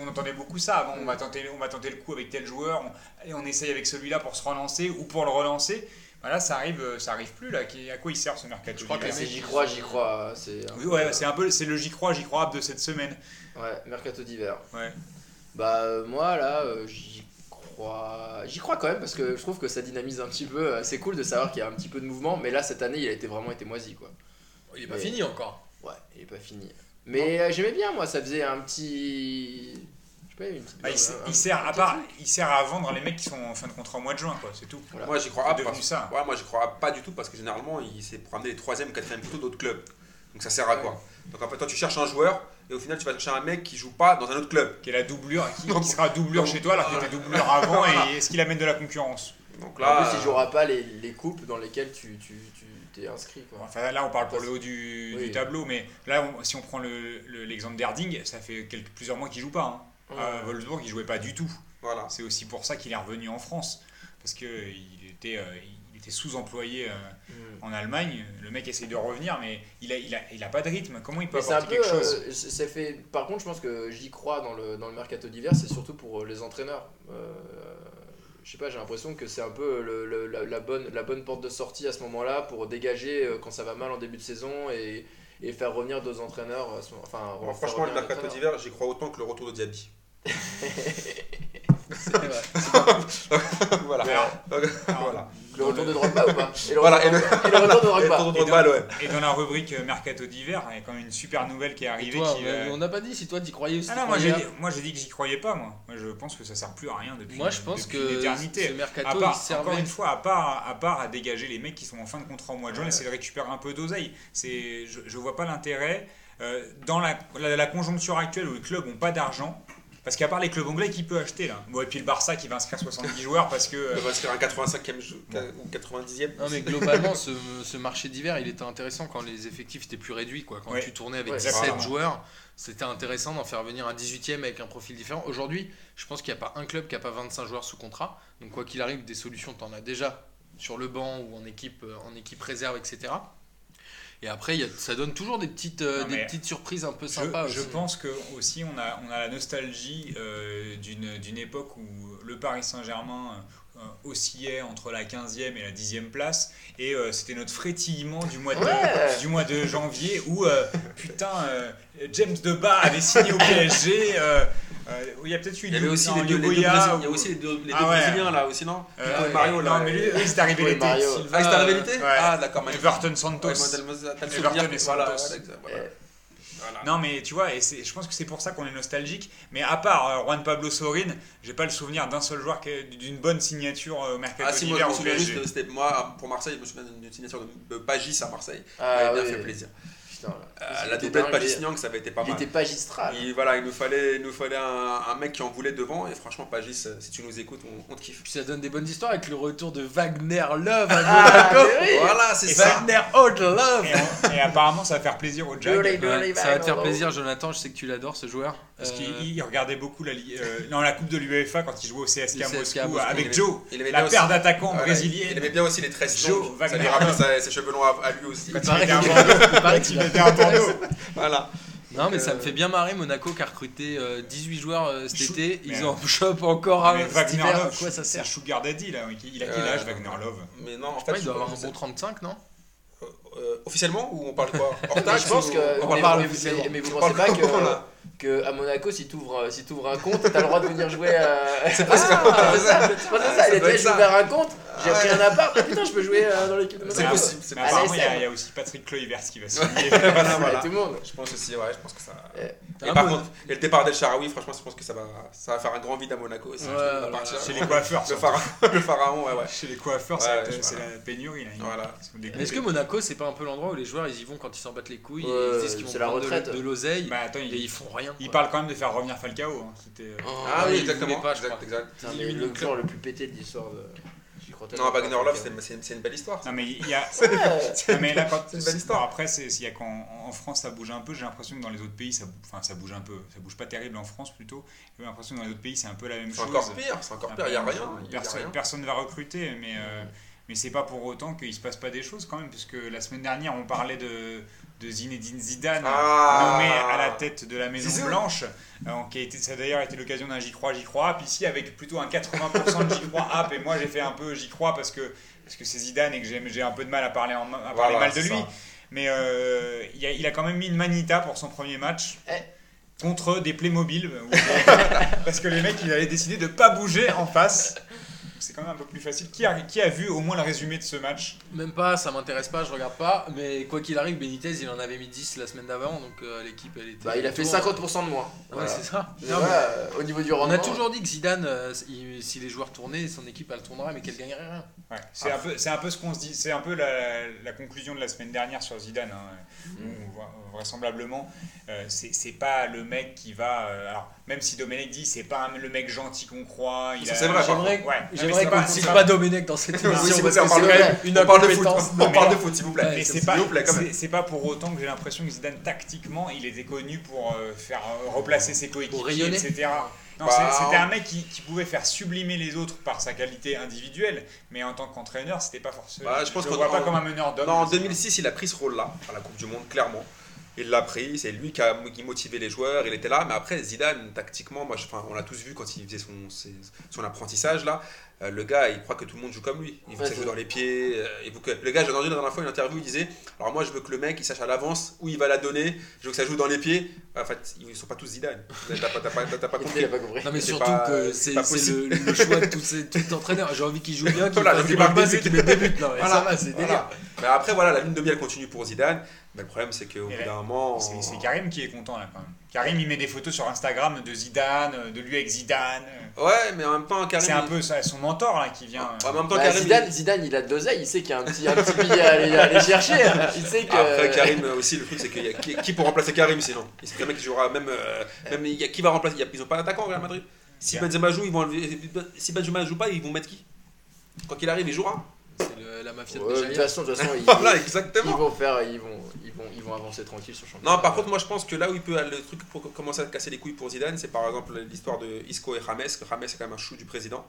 On entendait beaucoup ça. Avant, on va tenter, on va tenter le coup avec tel joueur, on, allez, on essaye avec celui-là pour se relancer ou pour le relancer. Voilà, ça arrive, euh, ça arrive plus là. À quoi il sert ce mercato Je crois que C'est j'y crois, j'y crois. C'est un Oui, peu- ouais, c'est un peu, c'est le j'y crois, j'y crois de cette semaine. Ouais, mercato d'hiver. Ouais. Bah euh, moi là, euh, j'y crois, j'y crois quand même parce que je trouve que ça dynamise un petit peu. euh, C'est cool de savoir qu'il y a un petit peu de mouvement, mais là cette année il a été vraiment été moisi quoi. Il est pas Mais- fini encore. Ouais, il est pas fini. Mais euh, j'aimais bien moi, ça faisait un petit, je sais pas, une petite. Ah, il, un- sert- un- il sert un à part, il sert à vendre les mecs qui sont en fin de contrat au mois de juin, quoi. C'est tout. Voilà. Moi, j'y crois pas. devenu parce- ça. Ouais, moi, j'y crois pas du tout parce que généralement, il c'est pour amener les 3ème, 4ème plutôt d'autres clubs. Donc ça sert à quoi? Donc en fait, toi, tu cherches un joueur. et au final tu vas chercher un mec qui joue pas dans un autre club. Qui est la doublure, qui, qui sera doublure chez toi alors qu'il était doublure avant et [laughs] est-ce qu'il amène de la concurrence? Donc En là, plus, il jouera pas les, les coupes dans lesquelles tu tu- tu- t'es inscrit. Quoi. Enfin là on parle pour le haut du, Oui. du tableau, mais là on- si on prend le- le- l'exemple d'Erding, ça fait quelques, plusieurs mois qu'il joue pas. hein. À Wolfsburg il jouait pas du tout. voilà. C'est aussi pour ça qu'il est revenu en France. Parce qu'il était, euh, il était sous-employé euh, Mm. en Allemagne. Le mec essaye de revenir, mais il a, il a, il a pas de rythme. Comment il peut Mais apporter peu. quelque chose euh, fait. Par contre, je pense que j'y crois dans le, dans le mercato d'hiver, c'est surtout pour euh, les entraîneurs. Euh, je sais pas, j'ai l'impression que c'est un peu le- le- la, la bonne, la bonne porte de sortie à ce moment-là pour dégager euh, quand ça va mal en début de saison et, et faire revenir deux entraîneurs. Enfin, franchement, le mercato d'hiver, j'y crois autant que le retour de Diaby. C'est vrai. voilà. Alors, voilà. Le retour de Drogba ou pas et le, Voilà, retour, et le- et le retour de Drogba. ouais. Et dans la rubrique Mercato d'hiver, il y a quand même une super nouvelle qui est arrivée. toi, qui, on- euh, on n'a pas dit si toi t'y croyais ou si Ah non, moi j'ai, moi j'ai dit que j'y croyais pas, moi. Moi je pense que ça sert plus à rien depuis, Moi, je pense que ce. À mercato, part, il servait. encore une fois, à part, à part à dégager les mecs qui sont en fin de contrat au mois de juin, essayer de récupérer un peu d'oseille. C'est, je, je vois pas l'intérêt. euh, dans la, la, la conjoncture actuelle où les clubs ont pas d'argent, parce qu'à part les clubs anglais, qui peut acheter là? Bon, et puis le Barça qui va inscrire 70 joueurs parce que. euh, Il va se faire un 85e jeu, ou 90e. Non mais globalement ce, ce marché d'hiver il était intéressant quand les effectifs étaient plus réduits quoi. Quand Ouais. tu tournais avec Ouais, 17 exactement. joueurs c'était intéressant d'en faire venir un 18ème avec un profil différent. Aujourd'hui je pense qu'il n'y a pas un club qui a pas 25 joueurs sous contrat. Donc quoi qu'il arrive des solutions tu en as déjà sur le banc ou en équipe, euh, en équipe réserve etc. Et après il y a- ça donne toujours des petites, euh, des petites surprises un peu sympas je aussi. pense que aussi on a, on a la nostalgie euh, d'une d'une époque où le Paris Saint-Germain oscillait entre la 15e et la 10e place et euh, c'était notre frétillement du mois de, Ouais. du mois de janvier où euh, putain euh, James Deba avait signé au PSG euh, euh, où il y a peut-être eu Il y avait aussi non, les deux, les deux il y a aussi les deux, les Ah deux ouais. Brésiliens là aussi, non euh, Nico et Mario là. non mais lui, c'est arrivé l'été Ah, c'était arrivé euh, l'été. Ah, d'accord. Everton Santos Everton voilà, Santos. voilà, exact, voilà. Voilà. Non, mais tu vois, et je pense que c'est pour ça qu'on est nostalgique. Mais à part euh, Juan Pablo Sorin, j'ai pas le souvenir d'un seul joueur d'une bonne signature euh, mercato Ah si, moi je d'hiver me souviens juste, moi pour Marseille, je me souviens d'une signature de Pagis à Marseille. Ça Ah, bien oui. fait plaisir. Putain, Euh, il la était doublette dingue, Pagis il- Niang, ça avait été pas Il mal. était magistral. Et voilà, il nous fallait, il nous fallait un, un mec qui en voulait devant. Et franchement, Pagis, euh, si tu nous écoutes, on, on te kiffe. Puis ça donne des bonnes histoires avec le retour de Wagner Love à Ah, oui. Voilà, c'est ça. Wagner Old Love. Et, on- et apparemment, ça va faire plaisir au Ouais, ça va te faire plaisir, Jonathan. Je sais que tu l'adores ce joueur. Parce Euh, qu'il il regardait beaucoup la, euh, non, la Coupe de l'UEFA quand il jouait au CSK, CSK Moscou, Moscou, avec il aimait- Joe, il aimait la paire d'attaquants Voilà, brésiliens. Il aimait bien aussi les tresses Joe longues. Ça lui rappelle ses cheveux longs à, à lui aussi. Quand Il il qu'il- Bordeaux. il était à Bordeaux. Voilà. Non, mais ça Euh, me fait bien marrer Monaco qui a recruté euh, 18 joueurs euh, cet Chou- été. mais, Ils en chopent encore un Wagner Love, quoi ça c'est sert Sugar Daddy là. Il a quel Euh, âge Wagner Love Mais non, en fait, il doit avoir un bon 35, non? Euh, euh, officiellement ou on parle quoi? [laughs] Je pense que. on parle officiellement. mais- vous On pensez pas que, que à Monaco, si tu ouvres, si t'ouvres un compte, t'as le droit de venir jouer à. [laughs] C'est pas ça. C'est ça, c'est pas ça. Ça Il être j'ai ouvert un compte, j'ai Ah pris un appart. Ah putain, je peux jouer euh, dans l'équipe de C'est Monaco. possible, c'est Mais possible. apparemment, il y, a- ASM. il y a aussi Patrick Kluivert qui va [laughs] signer. Voilà. Tout le monde. Je pense aussi, ouais, je pense que ça. Eh. Et Ah, par bon. contre, et le départ d'El Sharawi, franchement, je pense que ça va, ça va faire un grand vide à Monaco aussi. Ouais, voilà. partir. Chez les coiffeurs, Le pharaon, [laughs] le pharaon, ouais, ouais. Chez les coiffeurs, Ouais, c'est la pénurie. Voilà. Est-ce que Monaco, c'est pas un peu l'endroit où les joueurs ils y vont quand ils s'en battent les couilles ils disent qu'ils vont c'est la prendre de- retraite. de, l'oseille Bah ils font rien il quoi. parle quand même de faire revenir Falcao. hein. C'était, euh, Oh, Ah oui, il exactement. pas, je exact, crois. exact. Il élimine le le le plus pété de l'histoire de. Non, Wagner. Love, c'est une- c'est c'est belle histoire. Non mais il y a. [laughs] Non, mais là, quand- C'est une belle histoire. bon, après, c'est- s'il y a qu'en en France ça bouge un peu, j'ai l'impression que dans les autres pays, ça, enfin, ça bouge un peu. Ça bouge pas terrible en France plutôt. J'ai l'impression que dans les autres pays, c'est un peu la même C'est chose. encore pire, c'est encore pire, il n'y a il rien. personne ne va recruter, mais, euh, mais c'est pas pour autant qu'il se passe pas des choses quand même, puisque la semaine dernière, on parlait de, de Zinedine Zidane. Ah. nommé à la tête de la Maison Zizou. Blanche, euh, qui a été, ça a d'ailleurs été l'occasion d'un J'y crois, J'y crois, puis ici avec plutôt un 80% de J'y crois app, et moi j'ai fait un peu J'y crois parce que parce que c'est Zidane et que j'ai j'ai un peu de mal à parler, en- à parler Voilà, mal de lui. ça. Mais euh, il, a, il a quand même mis une manita pour son premier match. Eh. Contre des Playmobil, ou- [laughs] parce que les mecs ils avaient décidé de pas bouger en face. C'est quand même un peu plus facile. Qui a, qui a vu au moins le résumé de ce match? Même pas, ça m'intéresse pas, je regarde pas. Mais quoi qu'il arrive, Benitez il en avait mis 10 la semaine d'avant, donc euh, l'équipe elle était. Bah, il a fait autour. 50% de moins. Ouais, Voilà. c'est ça. Mais Non, voilà, au niveau du On rendement. a toujours dit que Zidane, euh, il- si les joueurs tournaient, son équipe elle tournerait, mais qu'elle gagnerait rien. Ouais, c'est un peu, c'est un peu ce qu'on se dit, c'est un peu la, la conclusion de la semaine dernière sur Zidane. hein. Mm. Où, vra- vraisemblablement, euh, c'est pas le mec qui va. euh, alors, même si Domenech dit, c'est pas un- le mec gentil qu'on croit. Il Ça, a- c'est vrai, J'aimerais Ouais. Qu'on pas- ne c'est cite pas- pas Domenech dans cette [laughs] émission. parce on que parle de- une on parle de foot, on parle de foot, s'il vous plaît. Ouais, Mais c'est s'il pas, c'est- pas pour autant que j'ai l'impression que Zidane, tactiquement, il était connu pour euh, faire euh, replacer ses coéquipiers, etc. Non, Bah, c'était un mec qui, qui pouvait faire sublimer les autres par sa qualité individuelle, mais en tant qu'entraîneur, c'était pas forcément. Bah, je pense le qu'en- vois pas en- comme un meneur d'hommes. Non, en 2006, il a pris ce rôle-là, à la Coupe du Monde, clairement. Il l'a pris, c'est lui qui a qui motivait les joueurs, il était là. Mais après, Zidane, tactiquement, moi, je- enfin, on l'a tous vu quand il faisait son, ses- son apprentissage là. euh, le gars, il croit que tout le monde joue comme lui. Il veut Ouais, que ça joue dans les pieds. euh, il veut que... Le gars, j'ai entendu la dernière fois une interview, il disait Alors, moi, je veux que le mec, il sache à l'avance où il va la donner. Je veux que ça joue dans les pieds. En fait, ils sont pas tous Zidane. T'as pas, pas, compris. a pas compris. Non mais C'est surtout pas- que c'est le, le choix de tous ces tout entraîneurs. J'ai envie qu'il joue bien, qu'il Voilà, fasse des bonnes et qu'il mette des buts. Non, mais Voilà. ça va, c'est Voilà. délire. Mais après, voilà, la ligne de elle continue pour Zidane. Mais le problème, c'est qu'au bout d'un moment. C'est c'est Karim qui est content là quand même. Karim il met des photos sur Instagram de Zidane, de lui avec Zidane. Ouais, mais en même temps, Karim. C'est un peu ça, son mentor là qui vient. Ouais, en même temps, Bah, Karim, Zidane, il- Zidane, il a de l'oseille, il sait qu'il y a un petit, un petit billet à aller, à aller chercher. Il sait que. Après Karim euh, aussi le truc c'est qu'il y a qui, qui pour remplacer Karim sinon? Il sait très bien qu'il jouera même euh, même il y a qui va remplacer il y a, ils ont pas d'attaquant au Real Madrid. Si. Benzema joue ils vont enlever si Benzema joue pas ils vont mettre qui? Quand il arrive il jouera. C'est le- la mafia de Ouais, de toute façon, de toute façon, [laughs] ils, Voilà ils exactement. vont faire, ils vont, ils vont, ils vont avancer tranquille sur le championnat. Non par contre moi je pense que là où il peut le truc pour commencer à casser les couilles pour Zidane c'est par exemple l'histoire de Isco et James que James est quand même un chou du président.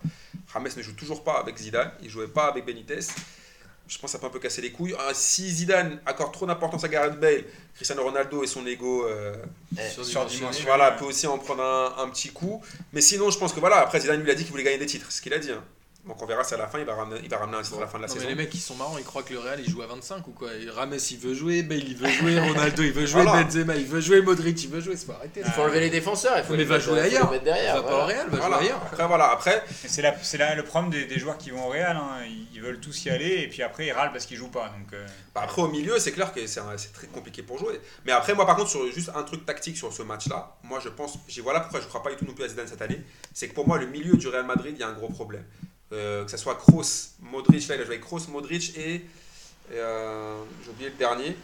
James ne joue toujours pas avec Zidane il jouait pas avec Benitez. Je pense que ça peut un peu casser les couilles. Ah, si Zidane accorde trop d'importance à Gareth Bale, Cristiano Ronaldo et son ego euh, surdimensionné. Surdimensionné. Voilà, peut aussi en prendre un, un petit coup. Mais sinon, je pense que voilà, après Zidane lui a dit qu'il voulait gagner des titres, c'est ce qu'il a dit. hein. Donc on verra si à la fin il va ramener, il va ramener un titre à la fin de la Non, mais saison. les mecs ils sont marrants, ils croient que le Real il joue à 25 ou quoi. Et Rames il veut jouer, Bale il veut jouer, [laughs] Ronaldo il veut jouer, Voilà. Benzema il veut jouer, Modric il veut jouer, c'est pas arrêter. Il faut enlever les défenseurs, il faut Mais les va mettre- jouer ailleurs. mettre Va derrière. pas voilà. au Real, va Voilà. jouer ailleurs. Après voilà, après Mais C'est là le problème des, des joueurs qui vont au Real. hein. Ils, veulent tous y aller et puis après ils râlent parce qu'ils jouent pas. Donc, euh, Bah, après, au milieu, c'est clair que c'est très compliqué pour jouer. Mais après, moi, par contre, sur juste un truc tactique sur ce match-là, moi, je pense, voilà pourquoi je ne crois pas du tout non plus à Zidane cette année. C'est que pour moi, le milieu du Real Madrid, il y a un gros problème. Euh, que ce soit Kroos, Modric, là, il a joué avec Kroos, Modric et. euh, J'ai oublié le dernier.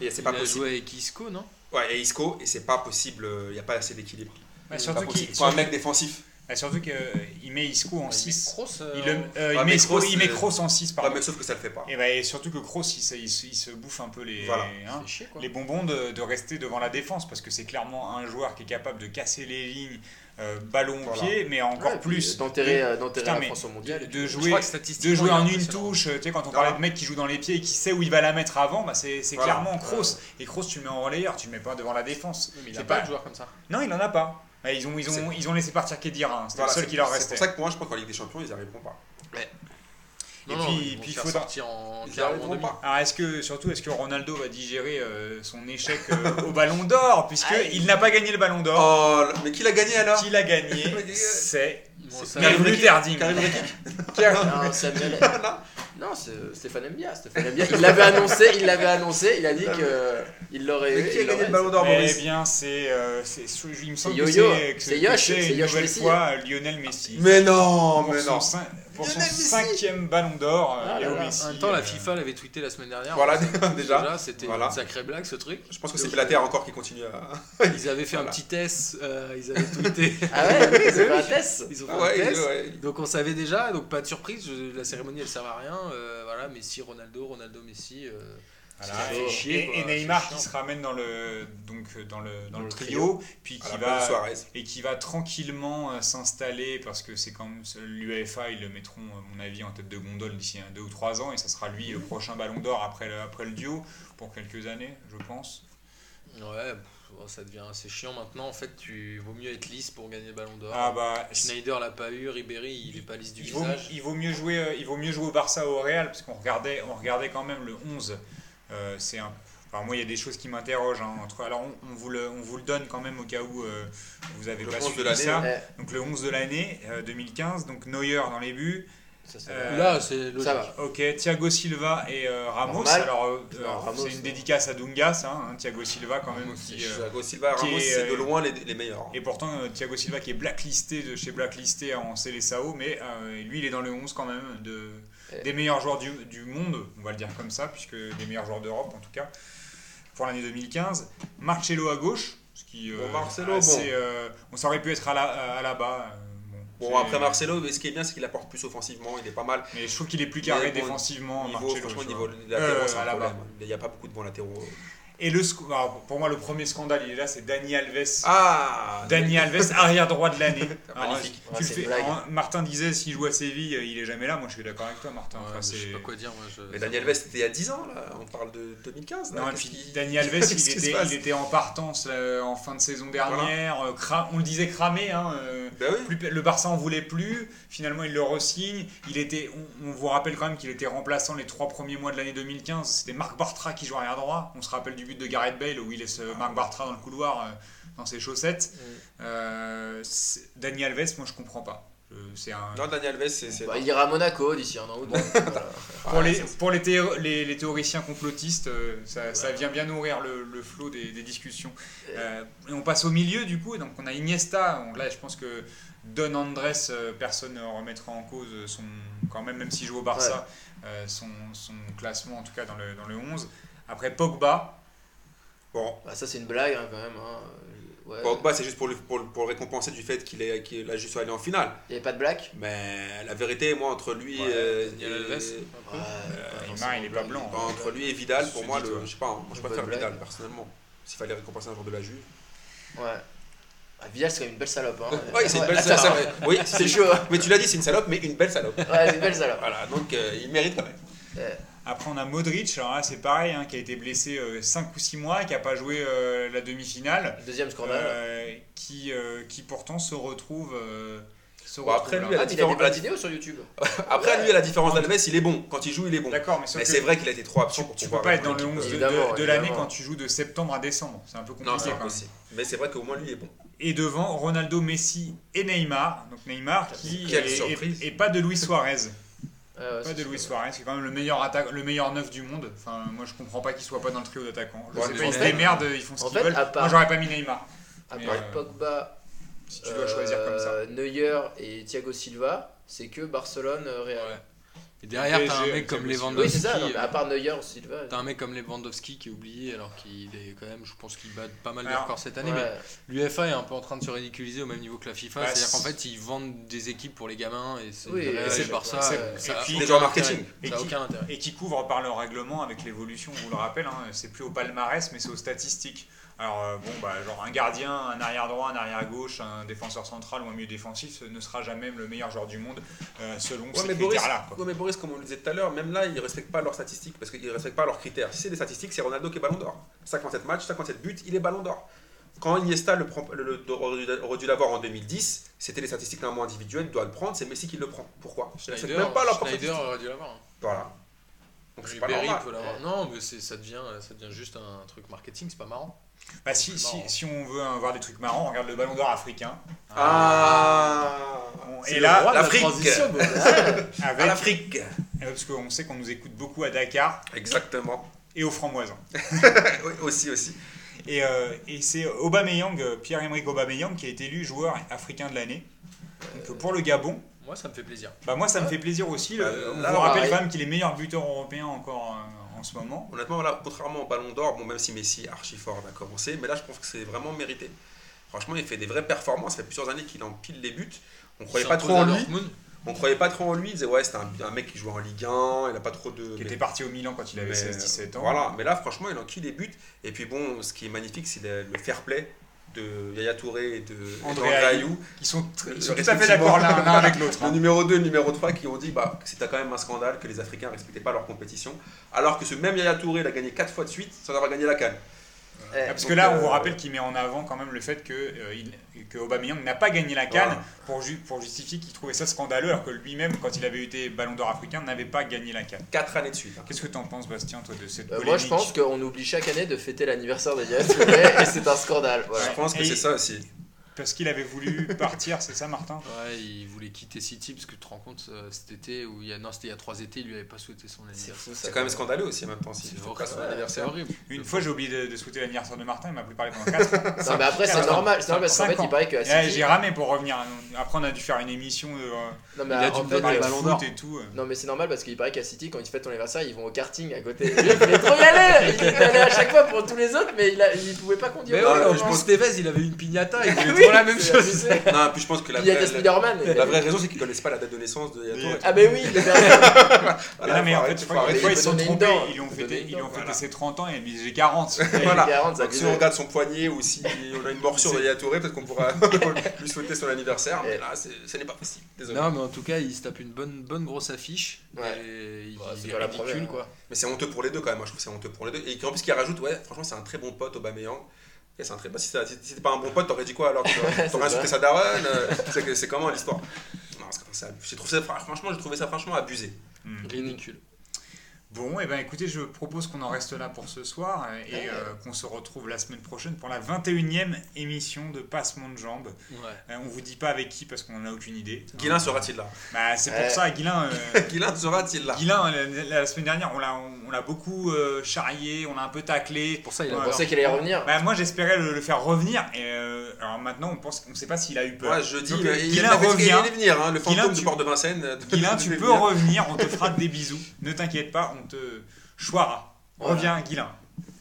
Et c'est Il pas a possible. joué avec Isco, non? Ouais, et Isco, et c'est pas possible, euh, il n'y a pas assez d'équilibre. bah, surtout qu'il possible. Faut un mec défensif. bah, surtout qu'il met Isco en Il 6. met Kroos, euh, Il, euh, Ouais, met Kroos, il met euh, Kroos en 6 Ouais, pardon. mais sauf que ça le fait pas. Et, bah, et surtout que Kroos il, se- il se- il se bouffe un peu les, Voilà. hein, chier, les bonbons de, de rester devant la défense parce que c'est clairement un joueur qui est capable de casser les lignes, euh, ballon au Voilà. pied, mais encore Ouais, plus D'enterrer de, euh, France au mondial. de, et de jouer de jouer en une impressionnant. touche. Tu sais, quand on Voilà. parlait de mec qui joue dans les pieds et qui sait où il va la mettre avant, bah c'est c'est Voilà. clairement Kroos. Et Kroos, tu le mets en relayeur, tu le mets pas devant la défense. Mais il C'est a pas pas- de joueur comme ça. Non, il en a pas. Bah, Ils ont, ils ont, C'est- ils ont laissé partir Kedira, hein. c'était Voilà, le seul c'est qui leur c'est restait. pour ça que pour moi, je pense qu'en Ligue des Champions, ils n'y arriveront pas. Non, non, puis- faire faudra- sortir en. Alors est-ce que surtout est-ce que Ronaldo va digérer euh, son échec euh, au Ballon d'Or puisque Aïe. il n'a pas gagné le Ballon d'Or. Oh, mais qui l'a gagné alors? Qui l'a gagné [laughs] Mais, C'est Karim Luterding. Karim Rekik. [laughs] Non, c'est Stéphane Mbia. Stéphane Mbia. Il l'avait annoncé, il l'avait annoncé, il a dit que il l'aurait Mais qui a gagné l'aurait- le ballon d'or, Eh bien, c'est, euh, c'est, il me semble que c'est, que C'est que Yosh, c'est Yosh nouvelle Messi. fois euh, Lionel Messi. Mais non, pour mais son, non. pour son cinquième Ballon d'Or, euh, Ah. En même temps, la euh, FIFA l'avait tweeté la semaine dernière. Voilà, [laughs] déjà. c'était Voilà. une sacrée blague ce truc. Je pense que c'est Blatter encore qui continue à. [laughs] Ils avaient fait Voilà. un petit test, euh, ils avaient tweeté. [laughs] Ah ouais, oui, c'est pas un test. Ils ont fait Ah ouais, un test. ouais. Donc on savait déjà, donc pas de surprise, la cérémonie elle sert à rien. Euh, voilà, Messi, Ronaldo, Ronaldo, Messi. euh, Voilà, Ça fait et, chier, et- Neymar qui se ramène dans le, donc, euh, dans le, dans le le trio, puis qui va, et qui va tranquillement euh, s'installer parce que c'est quand même l'UEFA, ils le mettront, à mon avis, en tête de gondole d'ici un, deux ou trois ans et ça sera lui le prochain ballon d'or après le, après le duo pour quelques années, je pense. Ouais, ça devient assez chiant maintenant. En fait, tu vaut mieux être lisse pour gagner le ballon d'or. Ah bah, Schneider l'a pas eu, Ribéry il est pas lisse du il vaut, visage. il vaut mieux jouer, euh, il vaut mieux jouer au Barça ou au Real parce qu'on regardait, on regardait quand même le 11. Euh, c'est un, enfin, moi, il y a des choses qui m'interrogent. hein, entre, alors, on, on vous le, on vous le donne quand même au cas où euh, vous avez Le pas 11 de suivi ça. Ouais. Donc le 11 de l'année euh, 2015, donc Neuer dans les buts, Ça, Euh. Là, c'est logique. ça va. Ok, Thiago Silva et euh, Ramos. Normal. Alors, euh, c'est une non. dédicace à Dunga, ça. hein, Thiago Silva, quand même. Ramos, qui, euh, Thiago Silva, Ramos, est, c'est de loin les, les meilleurs. et pourtant, euh, Thiago Silva qui est blacklisté de chez Blacklisté en Célessao, mais euh, lui, il est dans le 11 quand même de, Ouais. des meilleurs joueurs du, du monde, on va le dire comme ça, puisque des meilleurs joueurs d'Europe en tout cas, pour l'année 2015. Marcelo à gauche, ce qui. Bon, Marcelo, assez, bon. euh, on ça aurait pu être à la, à la bas. Euh, Bon, après Marcelo, mais ce qui est bien, c'est qu'il apporte plus offensivement, il est pas mal. Mais je trouve qu'il est plus carré défensivement, Niveau, franchement, niveau latéraux, Euh, c'est un la problème. Il n'y a pas beaucoup de bons latéraux. Et le, pour moi, le premier scandale, il est là, c'est Dani Alves. Ah Dani Alves, arrière droit de l'année. [laughs] Alors, Magnifique. tu Ouais, le c'est fais- une blague. en- Martin disait s'il joue à Séville, il est jamais là. Moi, je suis d'accord avec toi, Martin. Ouais, Enfin, je sais pas quoi dire. Moi, je... Mais Daniel Alves, c'était il y a 10 ans, là. On parle de 2015. Là. Non, et puis Dani [laughs] Alves, il était, il était en partance euh, en fin de saison dernière. euh, cra- on le disait cramé. Hein, euh, Ben oui. plus- le Barça en voulait plus. Finalement, il le re-signe. Il était, on, on vous rappelle quand même qu'il était remplaçant les trois premiers mois de l'année 2015. C'était Marc Bartra qui jouait arrière droit. On se rappelle du but de Gareth Bale où il laisse euh, Marc Bartra dans le couloir euh, dans ses chaussettes. Mm. Euh, Dani Alves, moi je comprends pas. Un, Non, Daniel Alves, c'est. Bah, il ira à Monaco d'ici un an ou deux. Voilà. [laughs] Pour, les, pour les, théo- les, les théoriciens complotistes, euh, ça, ça vient bien nourrir le, le flot des, des discussions. Euh, et on passe au milieu du coup, donc on a Iniesta. Donc là, je pense que Don Andrés, euh, personne ne remettra en cause son, quand même, même s'il joue au Barça, euh, son, son classement en tout cas dans le, dans le 11. Après Pogba, Bon, Bah, ça, c'est une blague hein, quand même. Hein. Ouais. Pogba, c'est juste pour le, pour, le- pour le récompenser du fait qu'il est, qu'il a juste allé en finale. Il n'y avait pas de blague? Mais la vérité, moi, entre lui Ouais, euh, et- Alves, un peu. Ouais, Neymar, pas il est pas blanc. Bah, entre lui et Vidal, pour moi, le, je sais pas, moi, je préfère Vidal blague. personnellement. S'il fallait récompenser un joueur de la Juve. Ouais. Ah, Vidal, c'est quand même une belle salope. Hein. [laughs] Ouais, c'est une belle [laughs] salope. Oui, [laughs] C'est chaud. hein. Mais tu l'as dit, c'est une salope, mais une belle salope. Ouais, c'est une belle salope. Voilà, donc euh, il mérite quand même. Après on a Modric, alors là c'est pareil, hein, qui a été blessé 5 ou 6 mois, qui n'a pas joué euh, la demi-finale. Deuxième scandale. Euh, qui, euh, qui pourtant se retrouve. euh, se Bon, retrouve après, lui, Ah, la il a des différence- vidéos sur YouTube. [laughs] Après, lui, à la différence d'Alves, il est bon. Quand il joue, il est bon. D'accord, mais, c'est vrai qu'il a été trop absent tu, pour tu peux pas être dans le l'équipe. 11 de, Évidemment, de- de l'année quand tu joues de septembre à décembre. C'est un peu Non, compliqué c'est quand même. impossible. Mais c'est vrai qu'au moins, lui, il est bon. Et devant, Ronaldo, Messi et Neymar. Donc Neymar qui Quelle est, surprise. et, et pas de Luis Suarez. Ouais, ouais, Pas de. Luis Suarez, qui est quand même le meilleur, attaque, le meilleur neuf du monde. Enfin, moi je comprends pas qu'il soit pas dans le trio d'attaquants. Je sais pas, ils se démerdent, ils font ce qu'ils veulent. part- Moi j'aurais pas mis Neymar. À part euh, Pogba, Si tu dois choisir comme ça. euh, Neuer et Thiago Silva, c'est que Barcelone, euh, Real. Ouais. Et derrière, t'as un mec comme possible. Oui, Lewandowski. c'est ça. non, mais à euh, part Neuer, Silva. T'as un mec comme Lewandowski qui est oublié alors qu'il est quand même, je pense qu'il bat pas mal de Alors, records cette année. ouais. Mais l'UEFA est un peu en train de se ridiculiser au même niveau que la FIFA. Bah, C'est-à-dire qu'en c'est- fait, ils vendent des équipes pour les gamins et c'est Oui, le Real et et c'est- le Barça. c'est- euh, ça et a puis- aucun Des joueurs intérêt. marketing. Et Ça a qui- aucun intérêt. et qui couvre par leur règlement avec l'évolution, on vous le rappelle, hein, c'est plus au palmarès mais c'est aux statistiques. Alors euh, bon, bah, genre un gardien, un arrière droit, un arrière gauche, un défenseur central ou un milieu défensif ce ne sera jamais le meilleur joueur du monde euh, selon Ouais, ces critères-là. ouais, mais Boris, comme on le disait tout à l'heure, même là, ils ne respectent pas leurs statistiques parce qu'ils ne respectent pas leurs critères. Si c'est des statistiques, c'est Ronaldo qui est ballon d'or. 57 matchs, 57 buts, il est ballon d'or. Quand Iniesta le prend, le, le- aurait dû- l'avoir en 2010, c'était les statistiques normalement individuelles, il doit le prendre, c'est Messi qui le prend. Pourquoi? Ils Schneider, même pas Schneider statistiques. aurait dû l'avoir. hein. Voilà. Donc c'est pas normal. peut l'avoir. Non, mais c'est- ça devient, ça devient juste un truc marketing, c'est pas marrant. Bah, si, si, si on veut avoir des trucs marrants, on regarde le ballon d'or africain. Ah C'est et là, l'Afrique. [laughs] avec, l'Afrique euh, parce qu'on sait qu'on nous écoute beaucoup à Dakar Exactement. et au Framboisin. [laughs] Oui, aussi, aussi. Et, euh, et c'est Aubameyang, euh, Pierre-Emerick Aubameyang, qui a été élu joueur africain de l'année. Donc, euh, pour le Gabon, Moi, ça me fait plaisir. bah moi ça me fait plaisir aussi. Le- Bah, on là, vous rappelle quand même qu'il est meilleur buteur européen encore euh, en ce moment. Honnêtement, là, contrairement au Ballon d'Or, bon, même si Messi archi fort, a commencé, mais là, je pense que c'est vraiment mérité. Franchement, il fait des vraies performances. Ça fait plusieurs années qu'il empile les buts. On croyait pas trop en lui. Dortmund. On croyait pas trop en lui. Il disait, ouais, c'était un, un mec qui jouait en Ligue 1, il a pas trop de. Qui mais- était parti au Milan quand il avait mais, 16-17 ans. Voilà, mais là, franchement, il enquille les buts. Et puis, bon, ce qui est magnifique, c'est le, le fair play de Yaya Touré et de André Ayou. Ayou. Ils sont, tr- ils Le- sont tout à fait d'accord l'un avec l'autre. Le hein. numéro 2 et le numéro 3 qui ont dit bah, que c'était quand même un scandale que les Africains ne respectaient pas leur compétition. Alors que ce même Yaya Touré, il a gagné 4 fois de suite sans avoir gagné la canne. Ah, Parce que là, on euh, vous rappelle qu'il met en avant quand même le fait que, euh, il- que Aubameyang n'a pas gagné la canne Voilà. pour, ju- pour justifier qu'il trouvait ça scandaleux, alors que lui-même, quand il avait été Ballon d'Or africain, n'avait pas gagné la canne. 4 années de suite. hein. Qu'est-ce que t'en penses, Bastien, toi, de cette Euh, polémique moi, je pense qu'on oublie chaque année de fêter l'anniversaire de Yaya [laughs] et c'est un scandale. Voilà. Je pense que c'est ça aussi. Parce qu'il avait voulu [laughs] partir, c'est ça, Martin? Ouais, il voulait quitter City parce que tu te rends compte euh, cet été où il y a non c'était il y a trois étés, il lui avait pas souhaité son anniversaire. C'est quand même scandaleux aussi en même temps. Si C'est il faut horrible. Ouais, horrible. Une fois, j'ai oublié de, de souhaiter l'anniversaire de Martin, il m'a plus parlé pendant 4 ans. [laughs] Non, mais après, c'est normal. C'est normal parce qu'en fait, ans. il paraît que Ouais, City. J'ai ramé pour revenir. Après, on a dû faire une émission de, euh, Non, mais Il a dû en fait, parler le de euh, ballon foot et tout. Non mais c'est normal parce qu'il paraît qu'à City quand ils fêtent ton anniversaire ils vont au karting à côté. [laughs] Il voulait trop y aller Il aller à chaque fois pour tous les autres mais il, pouvait pas conduire. Mais ouais, ouais, je en pense- il avait une pignata, il la même chose. Non, puis je pense que la Il y a vraie, des Spider-Man. la, la vraie raison, c'est qu'ils connaissent pas la date de naissance de Yato. Ah mais oui, les gars. Mais non, mais en fait, fois, il ils se sont trompés, ils lui ont Il fêté, ils lui ont dent, fêté voilà. ses 30 ans et dit j'ai 40. Voilà. 40, ça Donc, si on regarde son poignet ou si on a une morsure de Touré, peut-être qu'on pourra [laughs] lui souhaiter son anniversaire. Mais Et- là, ce n'est pas possible. Désolé. Non, mais en tout cas, il se tape une bonne, bonne grosse affiche. Et il, Bah, c'est il est pas la ridicule, première, quoi. Mais c'est honteux pour les deux quand même. Moi, je trouve que c'est honteux pour les deux. Et en plus, qu'il rajoute, ouais, franchement, c'est un très bon pote, Aubameyang. Et c'est un très... bah, si ça- c'était pas un bon pote, t'aurais dit quoi alors [laughs] T'aurais insulté sa daronne euh, c'est que- C'est comment l'histoire Non, c'est- c'est- j'ai trouvé ça, franchement, j'ai trouvé ça franchement abusé. Hmm. Ridicule. Bon, et ben écoutez, je propose qu'on en reste là pour ce soir euh, et euh, qu'on se retrouve la semaine prochaine pour la 21e émission de Passement de Jambes. Ouais. Euh, on vous dit pas avec qui parce qu'on n'en a aucune idée. Guilin sera-t-il là? Bah, c'est pour Ouais. ça, Guilin. euh, [laughs] Guilin sera-t-il là? Guilin, la, la semaine dernière, on l'a, on, l'a beaucoup euh, charrié, on l'a un peu taclé. Pour ça, il a qu'il allait revenir. Bah, moi, j'espérais le, le faire revenir. Et euh, alors maintenant, on pense, on sait pas s'il a eu peur. Ouais, je dis, Donc, il Guilin revient. venir, hein, le Guilin, fantôme tu- du port de Vincennes. euh, Guilin, tu peux venir. revenir, on te fera [laughs] des bisous. Ne t'inquiète pas, on te choira. Voilà. Reviens, Guilin.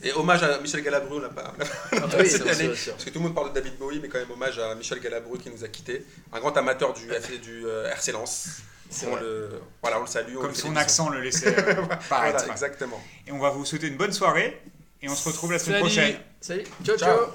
Et hommage à Michel Galabru, on l'a pas. Ah oui, [laughs] cette année. sûr, sûr. Parce que tout le monde parle de David Bowie, mais quand même hommage à Michel Galabru qui nous a quittés. Un grand amateur du, du euh, RC Lens. On le, voilà, on le salue. Comme son accent le laissait [laughs] euh, paraître. Voilà, exactement. Et on va vous souhaiter une bonne soirée. Et on se retrouve la semaine Salut. prochaine. Salut. Ciao Ciao. ciao.